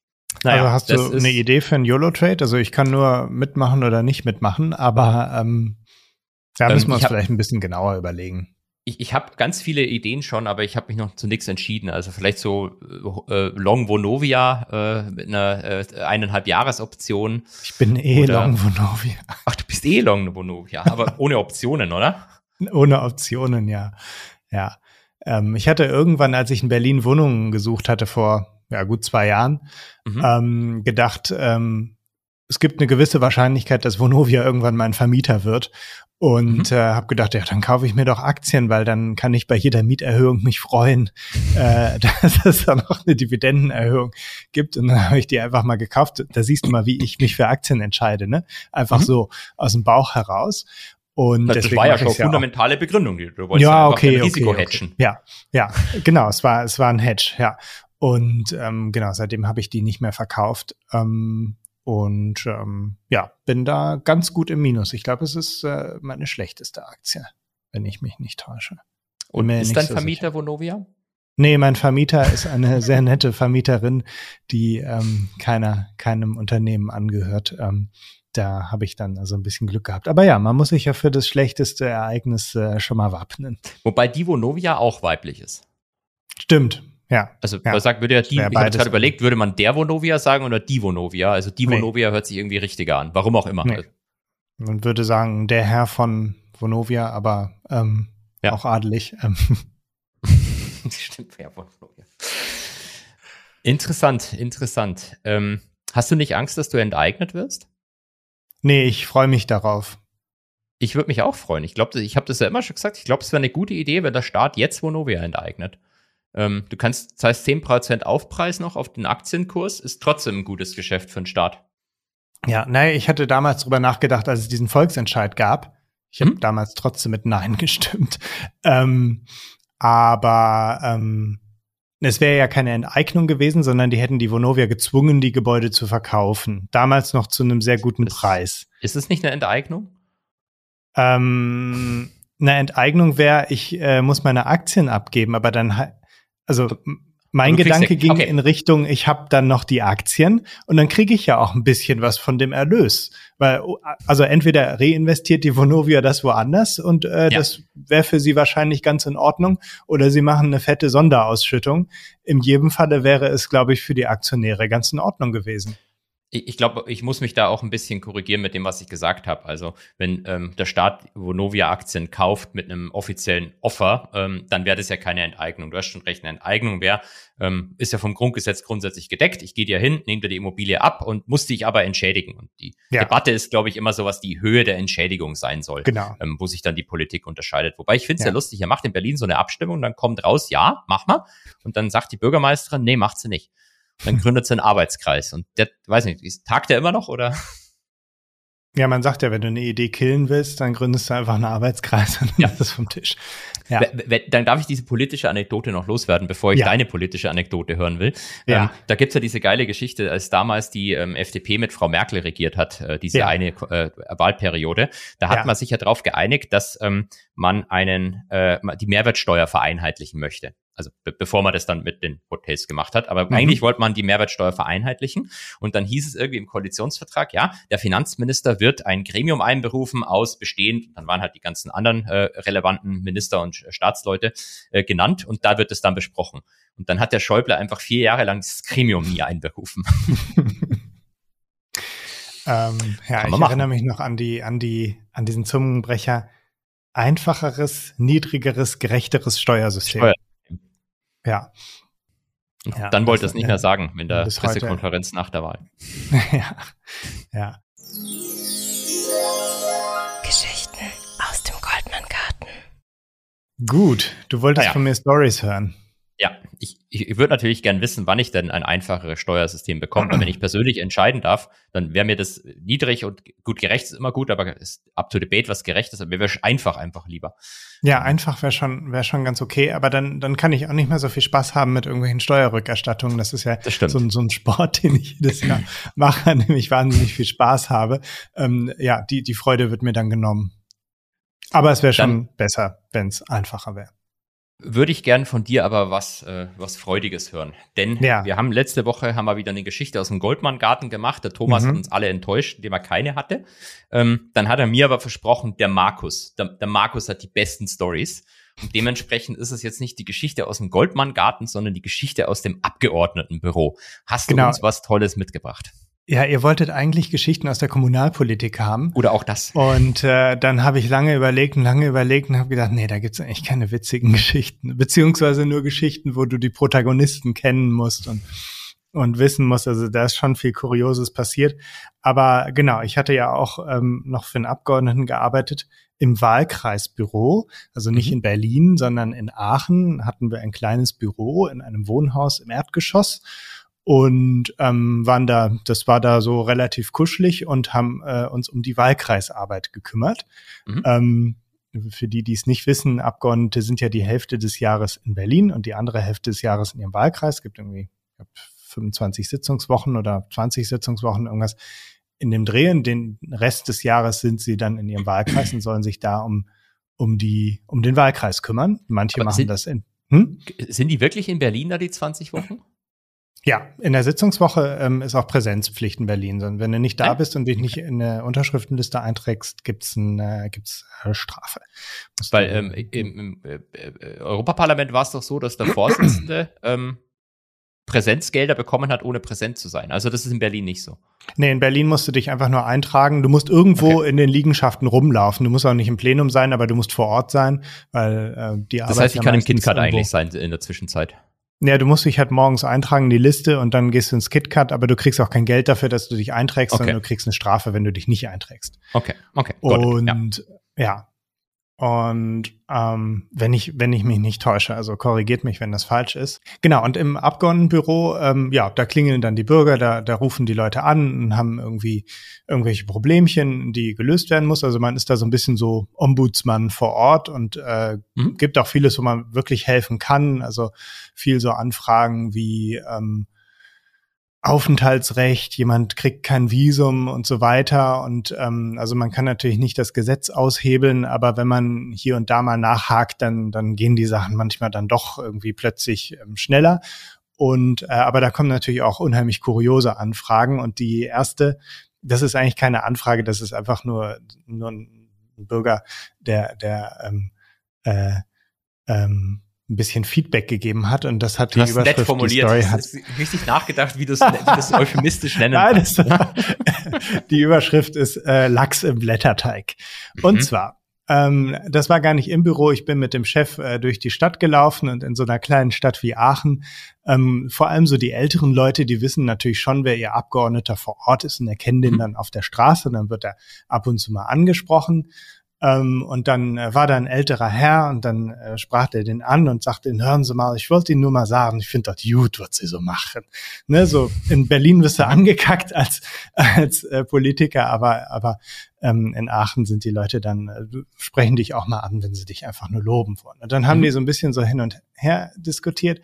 Naja, also hast du eine Idee für einen YOLO-Trade? Also ich kann nur mitmachen oder nicht mitmachen, aber ähm, da müssen ähm, wir uns vielleicht ein bisschen genauer überlegen ich, ich habe ganz viele Ideen schon, aber ich habe mich noch zu nichts entschieden. Also vielleicht so äh, Long Vonovia äh, mit einer äh, eineinhalb Jahresoption. Ich bin eh oder, Long Vonovia. Ach, du bist eh Long Vonovia, aber ohne Optionen, oder? Ohne Optionen, ja. Ja. Ähm, ich hatte irgendwann, als ich in Berlin Wohnungen gesucht hatte vor ja gut zwei Jahren, mhm. ähm, gedacht, ähm, es gibt eine gewisse Wahrscheinlichkeit, dass Vonovia irgendwann mein Vermieter wird. Und mhm. äh, habe gedacht, ja, dann kaufe ich mir doch Aktien, weil dann kann ich bei jeder Mieterhöhung mich freuen, äh, dass es da noch eine Dividendenerhöhung gibt. Und dann habe ich die einfach mal gekauft. Da siehst du mal, wie ich mich für Aktien entscheide, ne? Einfach mhm. so aus dem Bauch heraus. Und das deswegen war ja schon eine fundamentale Begründung. Du wolltest ja, okay, Risiko okay, hedgen. Ja, ja, genau. Es war, es war ein Hedge, ja. Und ähm, genau, seitdem habe ich die nicht mehr verkauft. Ähm, und ähm, ja, bin da ganz gut im Minus. Ich glaube, es ist äh, meine schlechteste Aktie, wenn ich mich nicht täusche. Und ist dein so Vermieter sicher. Vonovia? Nee, mein Vermieter ist eine sehr nette Vermieterin, die ähm, keiner, keinem Unternehmen angehört. Ähm, da habe ich dann also ein bisschen Glück gehabt. Aber ja, man muss sich ja für das schlechteste Ereignis äh, schon mal wappnen. Wobei die Vonovia auch weiblich ist. Stimmt, ja. Also ja. sagt, würde ja die, ich habe gerade überlegt, würde man der Vonovia sagen oder die Vonovia? Also die nee. Vonovia hört sich irgendwie richtiger an. Warum auch immer. Nee. Man würde sagen, der Herr von Vonovia, aber ähm, ja. auch adelig. Ähm. Stimmt, Herr von Vonovia. Interessant, interessant. Ähm, hast du nicht Angst, dass du enteignet wirst? Nee, ich freue mich darauf. Ich würde mich auch freuen. Ich glaube, ich habe das ja immer schon gesagt. Ich glaube, es wäre eine gute Idee, wenn der Staat jetzt Vonovia enteignet. Ähm, du kannst, das heißt 10% Aufpreis noch auf den Aktienkurs, ist trotzdem ein gutes Geschäft für den Staat. Ja, naja, ich hatte damals drüber nachgedacht, als es diesen Volksentscheid gab. Ich habe hm? damals trotzdem mit Nein gestimmt. Ähm, aber ähm, es wäre ja keine Enteignung gewesen, sondern die hätten die Vonovia gezwungen, die Gebäude zu verkaufen. Damals noch zu einem sehr guten ist, Preis. Ist es nicht eine Enteignung? Ähm, eine Enteignung wäre, ich äh, muss meine Aktien abgeben, aber dann also mein Gedanke ging okay. in Richtung, ich habe dann noch die Aktien und dann kriege ich ja auch ein bisschen was von dem Erlös. Weil, also entweder reinvestiert die Vonovia das woanders und äh, ja. das wäre für sie wahrscheinlich ganz in Ordnung, oder sie machen eine fette Sonderausschüttung. In jedem Falle wäre es, glaube ich, für die Aktionäre ganz in Ordnung gewesen. Ich, ich glaube, ich muss mich da auch ein bisschen korrigieren mit dem, was ich gesagt habe. Also wenn ähm, der Staat Vonovia-Aktien kauft mit einem offiziellen Offer, ähm, dann wäre das ja keine Enteignung. Du hast schon recht, eine Enteignung wäre, ähm, ist ja vom Grundgesetz grundsätzlich gedeckt. Ich gehe dir hin, nehme dir die Immobilie ab und muss dich aber entschädigen. Und die ja. Debatte ist, glaube ich, immer so, was die Höhe der Entschädigung sein soll. Genau. Ähm, wo sich dann die Politik unterscheidet. Wobei ich finde es ja. ja lustig, ihr macht in Berlin so eine Abstimmung, dann kommt raus, ja, mach mal. Und dann sagt die Bürgermeisterin, nee, macht sie nicht. Dann gründet sie einen Arbeitskreis. Und der, weiß nicht, tagt der immer noch oder? Ja, man sagt ja, wenn du eine Idee killen willst, dann gründest du einfach einen Arbeitskreis und ja. das vom Tisch. Ja. Dann darf ich diese politische Anekdote noch loswerden, bevor ich ja. deine politische Anekdote hören will. Ja. Ähm, da gibt's ja diese geile Geschichte, als damals die ähm, FDP mit Frau Merkel regiert hat, äh, diese ja. eine äh, Wahlperiode. Da hat man sich ja darauf geeinigt, dass ähm, man einen äh, die Mehrwertsteuer vereinheitlichen möchte also be bevor man das dann mit den Hotels gemacht hat. Aber mhm. eigentlich wollte man die Mehrwertsteuer vereinheitlichen. Und dann hieß es irgendwie im Koalitionsvertrag, ja, der Finanzminister wird ein Gremium einberufen aus bestehend, dann waren halt die ganzen anderen äh, relevanten Minister und Staatsleute äh, genannt und da wird es dann besprochen. Und dann hat der Schäuble einfach vier Jahre lang dieses Gremium nie einberufen. ähm, ja, ich machen. erinnere mich noch an die, an die, an diesen Zungenbrecher einfacheres, niedrigeres, gerechteres Steuersystem. Steuer ja. ja dann wollte es nicht mehr sagen, wenn der Pressekonferenz heute, nach der Wahl. ja. ja. Geschichten aus dem Goldman Garten. Gut, du wolltest ja. von mir Stories hören. Ich, ich würde natürlich gern wissen, wann ich denn ein einfacheres Steuersystem bekomme. Weil wenn ich persönlich entscheiden darf, dann wäre mir das niedrig und gut gerecht ist immer gut, aber ist up to debate, was gerecht ist. Aber mir wäre einfach einfach lieber. Ja, einfach wäre schon wäre schon ganz okay. Aber dann dann kann ich auch nicht mehr so viel Spaß haben mit irgendwelchen Steuerrückerstattungen. Das ist ja das so, ein, so ein Sport, den ich jedes Jahr mache, an dem ich wahnsinnig viel Spaß habe. Ähm, ja, die die Freude wird mir dann genommen. Aber es wäre schon besser, wenn es einfacher wäre würde ich gern von dir aber was, äh, was Freudiges hören. Denn ja. wir haben letzte Woche haben wir wieder eine Geschichte aus dem Goldmann-Garten gemacht. Der Thomas mhm. hat uns alle enttäuscht, indem er keine hatte. Ähm, dann hat er mir aber versprochen, der Markus. Der, der Markus hat die besten Stories. Und dementsprechend ist es jetzt nicht die Geschichte aus dem Goldmann-Garten, sondern die Geschichte aus dem Abgeordnetenbüro. Hast du genau. uns was Tolles mitgebracht? Ja, ihr wolltet eigentlich Geschichten aus der Kommunalpolitik haben. Oder auch das. Und äh, dann habe ich lange überlegt und lange überlegt und habe gedacht, nee, da gibt's eigentlich keine witzigen Geschichten. Beziehungsweise nur Geschichten, wo du die Protagonisten kennen musst und, und wissen musst. Also da ist schon viel Kurioses passiert. Aber genau, ich hatte ja auch ähm, noch für einen Abgeordneten gearbeitet im Wahlkreisbüro. Also nicht mhm. in Berlin, sondern in Aachen hatten wir ein kleines Büro in einem Wohnhaus im Erdgeschoss und ähm, waren da, das war da so relativ kuschelig und haben äh, uns um die Wahlkreisarbeit gekümmert. Mhm. Ähm, für die, die es nicht wissen, Abgeordnete sind ja die Hälfte des Jahres in Berlin und die andere Hälfte des Jahres in ihrem Wahlkreis. Es gibt irgendwie glaub, 25 Sitzungswochen oder 20 Sitzungswochen, irgendwas in dem Drehen. Den Rest des Jahres sind sie dann in ihrem Wahlkreis und sollen sich da um, um die, um den Wahlkreis kümmern. Manche Aber machen sind, das in. Hm? Sind die wirklich in Berlin da, die 20 Wochen? Ja, in der Sitzungswoche ähm, ist auch Präsenzpflicht in Berlin. Und wenn du nicht da bist und dich nicht in der Unterschriftenliste einträgst, gibt's eine, gibt's eine Strafe. Musst Weil ähm, im, im äh, äh, Europaparlament war es doch so, dass der Vorsitzende ähm, Präsenzgelder bekommen hat, ohne präsent zu sein. Also das ist in Berlin nicht so. Nee, in Berlin musst du dich einfach nur eintragen. Du musst irgendwo okay. in den Liegenschaften rumlaufen. Du musst auch nicht im Plenum sein, aber du musst vor Ort sein, weil äh, die Arbeit. Das heißt, ich kann im KitKat eigentlich sein in der Zwischenzeit. Ja, du musst dich halt morgens eintragen in die Liste und dann gehst du ins KitKat, aber du kriegst auch kein Geld dafür, dass du dich einträgst, okay. sondern du kriegst eine Strafe, wenn du dich nicht einträgst. Okay, okay. Und ja. ja. Und ähm, wenn ich wenn ich mich nicht täusche, also korrigiert mich, wenn das falsch ist. Genau. Und im Abgeordnetenbüro, ähm, ja, da klingeln dann die Bürger, da da rufen die Leute an und haben irgendwie irgendwelche Problemchen, die gelöst werden muss. Also man ist da so ein bisschen so Ombudsmann vor Ort und äh, mhm. gibt auch vieles, wo man wirklich helfen kann. Also viel so Anfragen wie ähm, Aufenthaltsrecht, jemand kriegt kein Visum und so weiter. Und ähm, also man kann natürlich nicht das Gesetz aushebeln, aber wenn man hier und da mal nachhakt, dann, dann gehen die Sachen manchmal dann doch irgendwie plötzlich ähm, schneller. Und äh, aber da kommen natürlich auch unheimlich kuriose Anfragen. Und die erste, das ist eigentlich keine Anfrage, das ist einfach nur, nur ein Bürger, der, der ähm, äh, ähm, ein bisschen Feedback gegeben hat und das hat du die hast Überschrift nett formuliert. die Story hat. richtig nachgedacht, wie du es euphemistisch nennen Nein, das, die Überschrift ist äh, Lachs im Blätterteig. Und Mhm. zwar, ähm, das war gar nicht im Büro, ich bin mit dem Chef äh, durch die Stadt gelaufen und in so einer kleinen Stadt wie Aachen, ähm, vor allem so die älteren Leute, die wissen natürlich schon, wer ihr Abgeordneter vor Ort ist und erkennen den Mhm. dann auf der Straße und dann wird er ab und zu mal angesprochen. Ähm, und dann äh, war da ein älterer Herr und dann äh, sprach der den an und sagte, ihn, hören Sie mal, ich wollte Ihnen nur mal sagen, ich finde das gut, was Sie so machen. Ne, so in Berlin wirst du angekackt als, als äh, Politiker, aber, aber ähm, in Aachen sind die Leute dann, äh, sprechen dich auch mal an, wenn sie dich einfach nur loben wollen. Und dann haben Mhm. die so ein bisschen so hin und her diskutiert.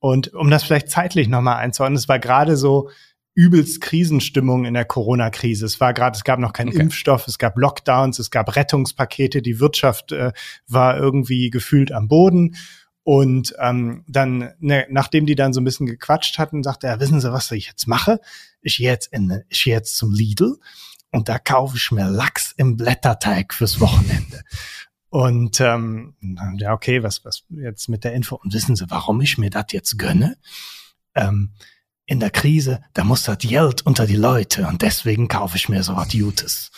Und um das vielleicht zeitlich nochmal einzuordnen, es war gerade so übelst Krisenstimmung in der Corona-Krise. Es war gerade, es gab noch keinen Okay. Impfstoff, es gab Lockdowns, es gab Rettungspakete, die Wirtschaft äh, war irgendwie gefühlt am Boden. Und ähm, dann, ne, nachdem die dann so ein bisschen gequatscht hatten, sagte er, wissen Sie, was ich jetzt mache? Ich gehe jetzt, in, ich gehe jetzt zum Lidl und da kaufe ich mir Lachs im Blätterteig fürs Wochenende. Und ähm, ja, okay, was, was jetzt mit der Info? Und wissen Sie, warum ich mir das jetzt gönne? Ähm, in der Krise, da muss das Geld unter die Leute und deswegen kaufe ich mir so was Gutes.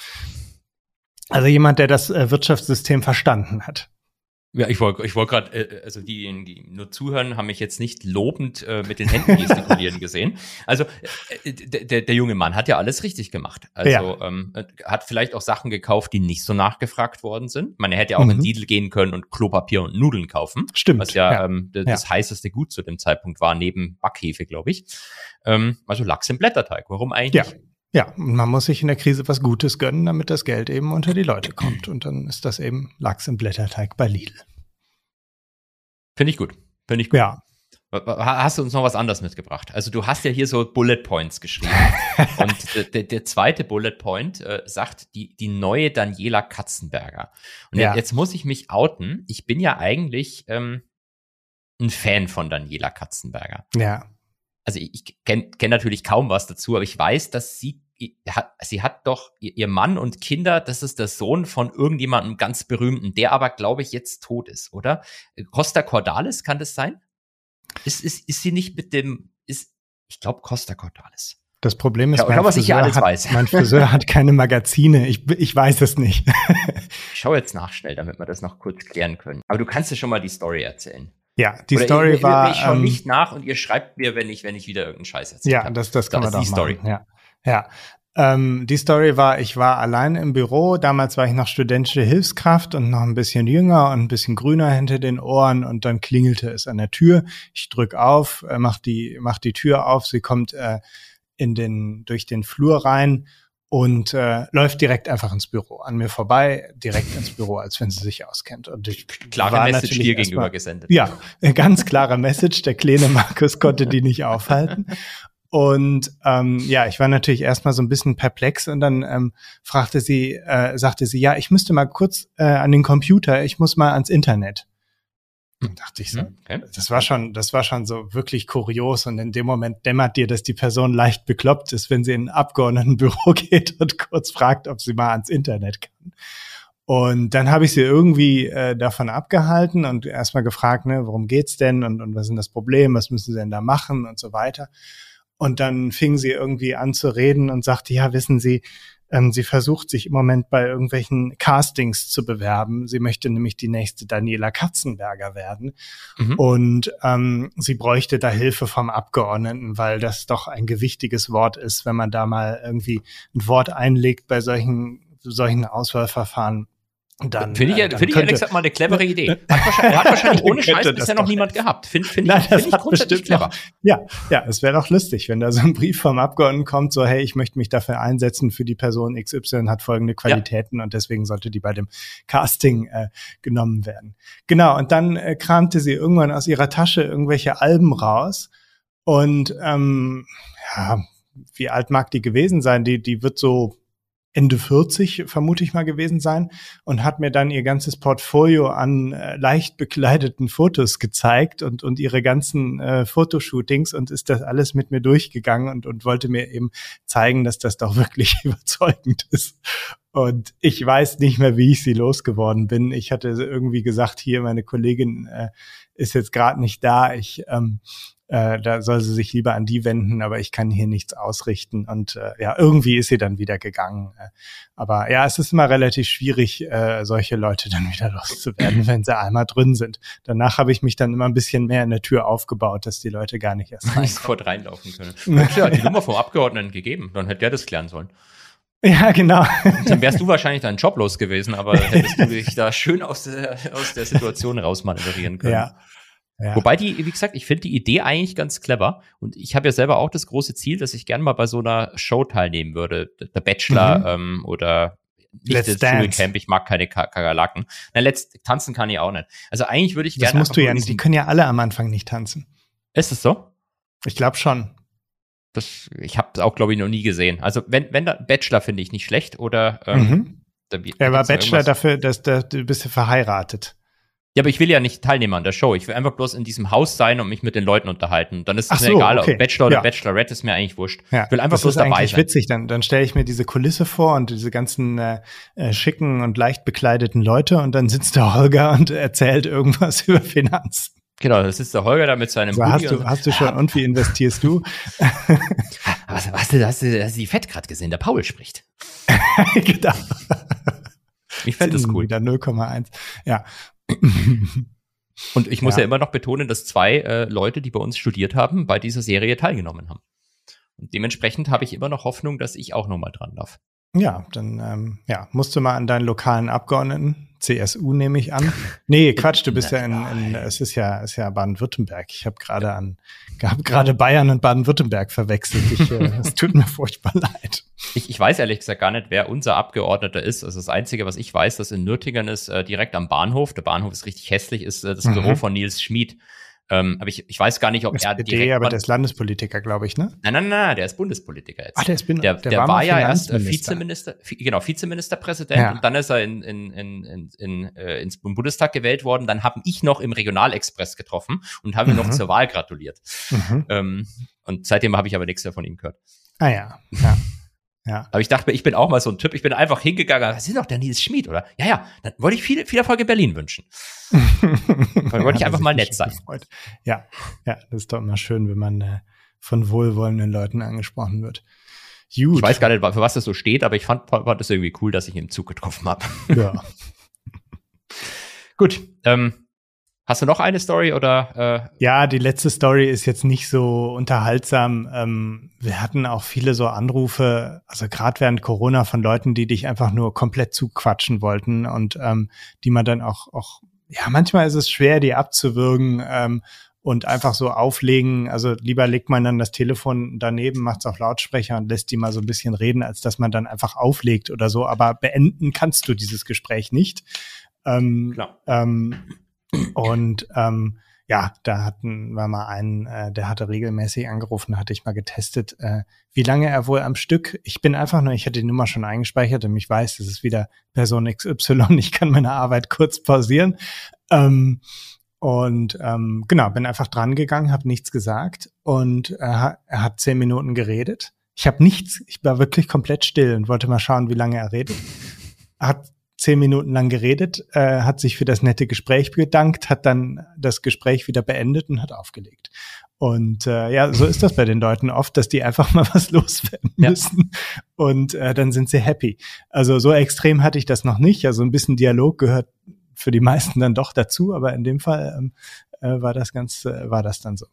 Also jemand, der das äh, Wirtschaftssystem verstanden hat. Ja, ich wollte ich wollt gerade, äh, also die, die nur zuhören, haben mich jetzt nicht lobend äh, mit den Händen gestikulieren gesehen. Also äh, der, der, junge Mann hat ja alles richtig gemacht. Also Ja. ähm, äh, hat vielleicht auch Sachen gekauft, die nicht so nachgefragt worden sind. Man hätte ja auch Mhm. in Lidl gehen können und Klopapier und Nudeln kaufen. Stimmt. was ja, ja. Ähm, das, Ja. das heißeste Gut zu dem Zeitpunkt war, neben Backhefe, glaube ich. Ähm, also Lachs im Blätterteig. Warum eigentlich? Ja. Ja, und man muss sich in der Krise was Gutes gönnen, damit das Geld eben unter die Leute kommt. Und dann ist das eben Lachs im Blätterteig bei Lidl. Finde ich gut. Finde ich gut. Ja, Ha- ha- Hast du uns noch was anderes mitgebracht? Also du hast ja hier so Bullet Points geschrieben. und der, der, der zweite Bullet Point äh, sagt die, die neue Daniela Katzenberger. Und Ja. jetzt muss ich mich outen. Ich bin ja eigentlich ähm, ein Fan von Daniela Katzenberger. ja, Also ich, ich kenne kenn natürlich kaum was dazu, aber ich weiß, dass sie hat, sie hat doch ihr Mann und Kinder, das ist der Sohn von irgendjemandem ganz berühmten, der aber, glaube ich, jetzt tot ist, oder? Costa Cordalis, kann das sein? Ist, ist, ist sie nicht mit dem, ist, ich glaube Costa Cordalis. das Problem ist, Ja, ja alles hat, mein Friseur hat keine Magazine. Ich, ich weiß es nicht. Ich schaue jetzt nach schnell, damit wir das noch kurz klären können. Aber du kannst ja schon mal die Story erzählen. Ja, die Oder Story ich, war. Ich schaue ähm, nicht nach und ihr schreibt mir, wenn ich, wenn ich wieder irgendeinen Scheiß erzähle. Ja, das, das kann man doch die Story. machen. Ja, ja. Ähm, die Story war, ich war allein im Büro. Damals war ich noch studentische Hilfskraft und noch ein bisschen jünger und ein bisschen grüner hinter den Ohren. Und dann klingelte es an der Tür. Ich drück auf, äh, mach die, mach die Tür auf. Sie kommt äh, in den, durch den Flur rein und äh, läuft direkt einfach ins Büro an mir vorbei, direkt ins Büro, als wenn sie sich auskennt. Und ich Klare Message dir gegenüber gesendet. ja, eine ganz klare Message. Der kleine Markus konnte die nicht aufhalten. Und ähm, ja, ich war natürlich erstmal so ein bisschen perplex und dann ähm, fragte sie, äh, sagte sie, ja, ich müsste mal kurz äh, an den Computer, ich muss mal ans Internet. Und dachte ich so, Hm, Okay. das war schon, das war schon so wirklich kurios und in dem Moment dämmert dir, dass die Person leicht bekloppt ist, wenn sie in ein Abgeordnetenbüro geht und kurz fragt, ob sie mal ans Internet kann. Und dann habe ich sie irgendwie äh, davon abgehalten und erstmal gefragt, ne, worum geht's denn und, und was ist denn das Problem, was müssen sie denn da machen und so weiter. Und dann fing sie irgendwie an zu reden und sagte, ja, wissen Sie, ähm, sie versucht sich im Moment bei irgendwelchen Castings zu bewerben. Sie möchte nämlich die nächste Daniela Katzenberger werden. Mhm. Und ähm, sie bräuchte da Hilfe vom Abgeordneten, weil das doch ein gewichtiges Wort ist, wenn man da mal irgendwie ein Wort einlegt bei solchen, solchen Auswahlverfahren. Dann, Finde ich, äh, dann finde ich ehrlich mal eine clevere Idee. Hat wahrscheinlich, hat wahrscheinlich ohne Scheiß bisher noch niemand gehabt. Finde find Nein, ich, das find ich grundsätzlich clever. noch. Ja, ja, es wäre doch lustig, wenn da so ein Brief vom Abgeordneten kommt, so hey, ich möchte mich dafür einsetzen für die Person XY hat folgende Qualitäten und deswegen sollte die bei dem Casting äh, genommen werden. Genau, und dann äh, kramte sie irgendwann aus ihrer Tasche irgendwelche Alben raus und ähm, ja, wie alt mag die gewesen sein? Die, die wird so Ende 40, vermute ich mal gewesen sein, und hat mir dann ihr ganzes Portfolio an äh, leicht bekleideten Fotos gezeigt und, und ihre ganzen äh, Fotoshootings und ist das alles mit mir durchgegangen und, und wollte mir eben zeigen, dass das doch wirklich überzeugend ist. Und ich weiß nicht mehr, wie ich sie losgeworden bin. Ich hatte irgendwie gesagt, hier, meine Kollegin äh, ist jetzt gerade nicht da. Ich ähm, äh, da soll sie sich lieber an die wenden, aber ich kann hier nichts ausrichten. Und äh, ja, irgendwie ist sie dann wieder gegangen. Äh, aber ja, es ist immer relativ schwierig, äh, solche Leute dann wieder loszuwerden, wenn sie einmal drin sind. Danach habe ich mich dann immer ein bisschen mehr in der Tür aufgebaut, dass die Leute gar nicht erst. Nicht sofort reinlaufen können. Ja, die Nummer vom Abgeordneten gegeben, dann hätte der das klären sollen. Ja, genau. Dann wärst du wahrscheinlich deinen Job los gewesen, aber hättest du dich da schön aus der, aus der Situation rausmanövrieren können. Ja. Ja. Wobei die, wie gesagt, ich finde die Idee eigentlich ganz clever. Und ich habe ja selber auch das große Ziel, dass ich gerne mal bei so einer Show teilnehmen würde. Der Bachelor mhm. ähm, oder nicht Let's das Dschungelcamp, ich mag keine Kakerlaken. Na, let's tanzen kann ich auch nicht. Also eigentlich würde ich gerne. Das musst du ja nicht. Die können ja alle am Anfang nicht tanzen. Ist es so? Ich glaube schon. Das, ich habe es auch, glaube ich, noch nie gesehen. Also wenn, wenn der Bachelor finde ich nicht schlecht oder ähm, mhm. da, Er war Bachelor dafür, dass, dass du bist verheiratet. Ja, aber ich will ja nicht Teilnehmer an der Show. Ich will einfach bloß in diesem Haus sein und mich mit den Leuten unterhalten. Dann ist es mir so, egal, okay. ob Bachelor oder ja. Bachelorette ist mir eigentlich wurscht. Ja, ich will einfach das bloß ist dabei sein. witzig. Dann, dann stelle ich mir diese Kulisse vor und diese ganzen äh, äh, schicken und leicht bekleideten Leute und dann sitzt der Holger und erzählt irgendwas über Finanzen. Genau, das ist der Holger da mit seinem so, hast du, hast du schon, und wie investierst du? was, was, hast, du, hast du die Fett gerade gesehen? Der Paul spricht. genau. Ich fände das cool. Wieder 0,1. Ja. Und ich muss ja. ja. immer noch betonen, dass zwei äh, Leute, die bei uns studiert haben, bei dieser Serie teilgenommen haben. Und dementsprechend habe ich immer noch Hoffnung, dass ich auch nochmal dran darf. Ja, dann ähm, ja, musst du mal an deinen lokalen Abgeordneten CSU nehme ich an. Nee, Quatsch, du bist ja in, in es ist ja, ist ja Baden-Württemberg. Ich habe gerade an, habe gerade Bayern und Baden-Württemberg verwechselt. Ich, äh, es tut mir furchtbar leid. Ich, ich weiß ehrlich gesagt gar nicht, wer unser Abgeordneter ist. Also das Einzige, was ich weiß, dass in Nürtingen ist, äh, direkt am Bahnhof, der Bahnhof ist richtig hässlich, ist äh, das mhm. Büro von Nils Schmid. Ähm, aber ich, ich weiß gar nicht, ob SPD, er direkt. aber der ist Landespolitiker, glaube ich, ne? Nein, nein, nein, der ist Bundespolitiker jetzt. Ach, der ist bin, Der, der, der war, war ja erst äh, Vizeminister, genau, Vizeministerpräsident ja. und dann ist er in, in, in, in, in, äh, ins Bundestag gewählt worden. Dann habe ich noch im Regionalexpress getroffen und habe ihm mhm. noch zur Wahl gratuliert. Mhm. Ähm, und seitdem habe ich aber nichts mehr von ihm gehört. Ah ja, ja. Ja. Aber ich dachte mir, ich bin auch mal so ein Typ, ich bin einfach hingegangen, das ist doch der Nils Schmid, oder? Ja, ja, dann wollte ich viel, viel Erfolg in Berlin wünschen. dann wollte ich einfach mal nett sein. Gefreut. Ja, ja, das ist doch immer schön, wenn man äh, von wohlwollenden Leuten angesprochen wird. Gut. Ich weiß gar nicht, für was das so steht, aber ich fand, fand das irgendwie cool, dass ich ihn im Zug getroffen habe. Ja. Gut, ähm, Hast du noch eine Story oder? Äh? Ja, die letzte Story ist jetzt nicht so unterhaltsam. Ähm, wir hatten auch viele so Anrufe, also gerade während Corona von Leuten, die dich einfach nur komplett zuquatschen wollten und ähm, die man dann auch, auch, ja, manchmal ist es schwer, die abzuwürgen ähm, und einfach so auflegen. Also lieber legt man dann das Telefon daneben, macht es auf Lautsprecher und lässt die mal so ein bisschen reden, als dass man dann einfach auflegt oder so. Aber beenden kannst du dieses Gespräch nicht. Ähm, Klar. Ähm, und ähm, ja, da hatten wir mal einen, äh, der hatte regelmäßig angerufen, hatte ich mal getestet, äh, wie lange er wohl am Stück. Ich bin einfach nur, ich hatte die Nummer schon eingespeichert und ich weiß, das ist wieder Person XY. Ich kann meine Arbeit kurz pausieren. Ähm, und ähm, genau, bin einfach dran gegangen, habe nichts gesagt und er, er hat zehn Minuten geredet. Ich habe nichts, ich war wirklich komplett still und wollte mal schauen, wie lange er redet. Hat zehn Minuten lang geredet, äh, hat sich für das nette Gespräch bedankt, hat dann das Gespräch wieder beendet und hat aufgelegt. Und äh, ja, so ist das bei den Leuten oft, dass die einfach mal was loswerden müssen ja. und äh, dann sind sie happy. Also so extrem hatte ich das noch nicht. Also ein bisschen Dialog gehört für die meisten dann doch dazu, aber in dem Fall ähm, äh, war das ganz, äh, war das dann so.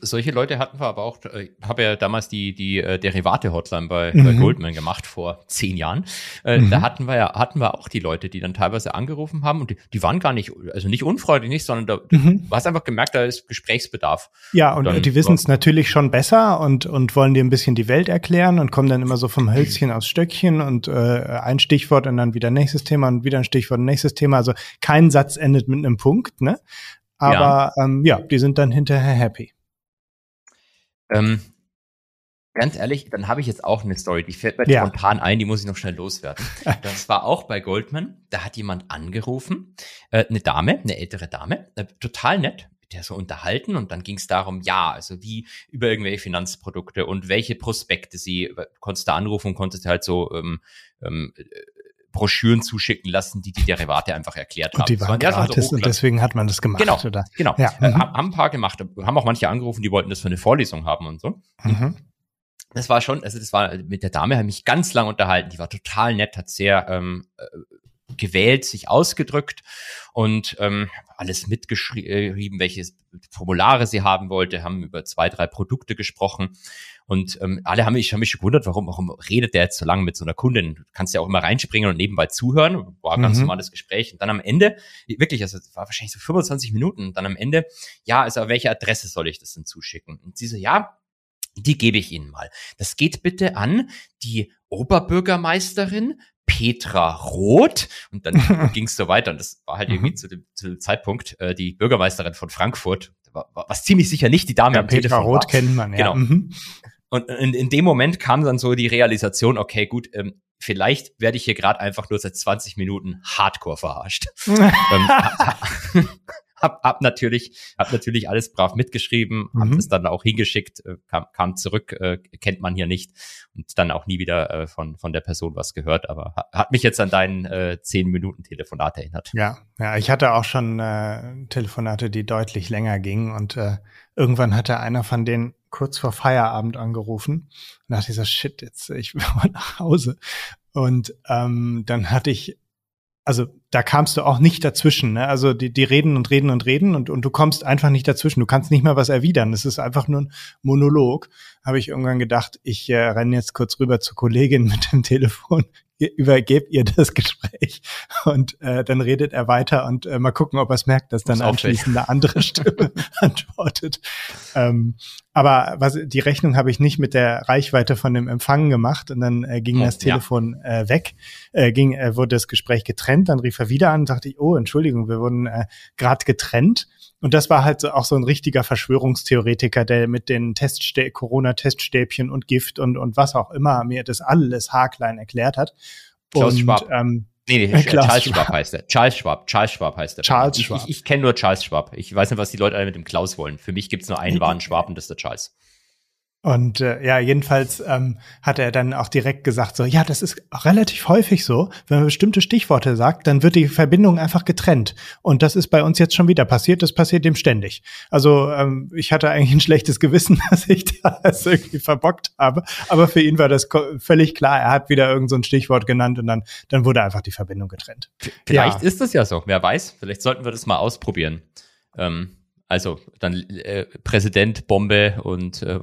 Solche Leute hatten wir aber auch, ich äh, habe ja damals die, die äh, Derivate-Hotline bei, mhm. bei Goldman gemacht vor zehn Jahren. Äh, mhm. Da hatten wir ja, hatten wir auch die Leute, die dann teilweise angerufen haben und die, die waren gar nicht, also nicht unfreundlich nicht, sondern da, mhm. du hast einfach gemerkt, da ist Gesprächsbedarf. Ja, und, und die wissen es natürlich schon besser und, und wollen dir ein bisschen die Welt erklären und kommen dann immer so vom Hölzchen aufs Stöckchen und äh, ein Stichwort und dann wieder nächstes Thema und wieder ein Stichwort und nächstes Thema. Also kein Satz endet mit einem Punkt, ne? Aber ja, ähm, ja die sind dann hinterher happy. Ähm, Ganz ehrlich, dann habe ich jetzt auch eine Story, die fällt mir Ja. spontan ein, die muss ich noch schnell loswerden. Das war auch bei Goldman, da hat jemand angerufen, äh, eine Dame, eine ältere Dame, äh, total nett, mit der so unterhalten und dann ging es darum, ja, also wie über irgendwelche Finanzprodukte und welche Prospekte sie, äh, konntest da anrufen und konntest halt so ähm, ähm, äh, Broschüren zuschicken lassen, die die Derivate einfach erklärt haben. Und die Das waren schon so gratis und deswegen hat man das gemacht, Genau, oder? Genau, Ja, äh, mhm. haben ein paar gemacht, haben auch manche angerufen, die wollten das für eine Vorlesung haben und so. Mhm. Das war schon, also das war mit der Dame, habe ich mich ganz lang unterhalten. Die war total nett, hat sehr ähm, äh, gewählt, sich ausgedrückt und ähm, alles mitgeschrieben, welche Formulare sie haben wollte, haben über zwei, drei Produkte gesprochen. Und ähm, alle haben mich, haben mich schon gewundert, warum, warum redet der jetzt so lange mit so einer Kundin? Du kannst ja auch immer reinspringen und nebenbei zuhören. War ein ganz Mhm. normales Gespräch. Und dann am Ende, wirklich, also es war wahrscheinlich so 25 Minuten. Und dann am Ende, ja, also auf welche Adresse soll ich das denn zuschicken? Und sie so, ja, die gebe ich Ihnen mal. Das geht bitte an die Oberbürgermeisterin Petra Roth. Und dann ging es so weiter. Und das war halt Mhm. irgendwie zu dem, zu dem Zeitpunkt äh, die Bürgermeisterin von Frankfurt, was ziemlich sicher nicht die Dame Ja, am Petra Telefon Roth war. kennt man, ja. Genau. Mhm. Und in, in dem Moment kam dann so die Realisation, okay, gut, ähm, vielleicht werde ich hier gerade einfach nur seit 20 Minuten hardcore verarscht. ähm, hab, hab, hab natürlich, hab natürlich alles brav mitgeschrieben, hab Mhm. das dann auch hingeschickt, äh, kam, kam zurück, äh, kennt man hier nicht und dann auch nie wieder äh, von, von der Person was gehört, aber ha- hat mich jetzt an deinen äh, 10 Minuten Telefonat erinnert. Ja, ja, ich hatte auch schon äh, Telefonate, die deutlich länger gingen und äh, irgendwann hatte einer von denen kurz vor Feierabend angerufen und dachte ich so, shit, jetzt ich will mal nach Hause. Und ähm, dann hatte ich, also da kamst du auch nicht dazwischen, ne? Also die, die reden und reden und reden und, und du kommst einfach nicht dazwischen. Du kannst nicht mal was erwidern. Es ist einfach nur ein Monolog. Habe ich irgendwann gedacht, ich äh, renne jetzt kurz rüber zur Kollegin mit dem Telefon, übergebe ihr das Gespräch und äh, dann redet er weiter und äh, mal gucken, ob er es merkt, dass dann anschließend eine andere Stimme antwortet. Ähm, aber was, die Rechnung habe ich nicht mit der Reichweite von dem Empfang gemacht und dann äh, ging Oh, das ja. Telefon äh, weg, äh, ging, äh, wurde das Gespräch getrennt, dann rief er wieder an, dachte ich, oh, Entschuldigung, wir wurden äh, gerade getrennt. Und das war halt so, auch so ein richtiger Verschwörungstheoretiker, der mit den Teststä Corona-Teststäbchen und Gift und, und was auch immer mir das alles haarklein erklärt hat. Klaus und, Schwab. Ähm, Nee, nee, Klaus Charles Schwab. Schwab heißt er. Charles Schwab, Charles Schwab heißt er. Charles ich, Schwab. Ich, ich kenne nur Charles Schwab. Ich weiß nicht, was die Leute alle mit dem Klaus wollen. Für mich gibt's nur einen wahren Schwab und das ist der Charles. Und äh, ja, jedenfalls ähm, hat er dann auch direkt gesagt, so, ja, das ist relativ häufig so, wenn man bestimmte Stichworte sagt, dann wird die Verbindung einfach getrennt. Und das ist bei uns jetzt schon wieder passiert, das passiert dem ständig. Also ähm, ich hatte eigentlich ein schlechtes Gewissen, dass ich da es irgendwie verbockt habe. Aber für ihn war das völlig klar, er hat wieder irgend so ein Stichwort genannt und dann, dann wurde einfach die Verbindung getrennt. Vielleicht Ja. ist das ja so. Wer weiß. Vielleicht sollten wir das mal ausprobieren. Ähm, also dann äh, Präsident, Bombe und äh,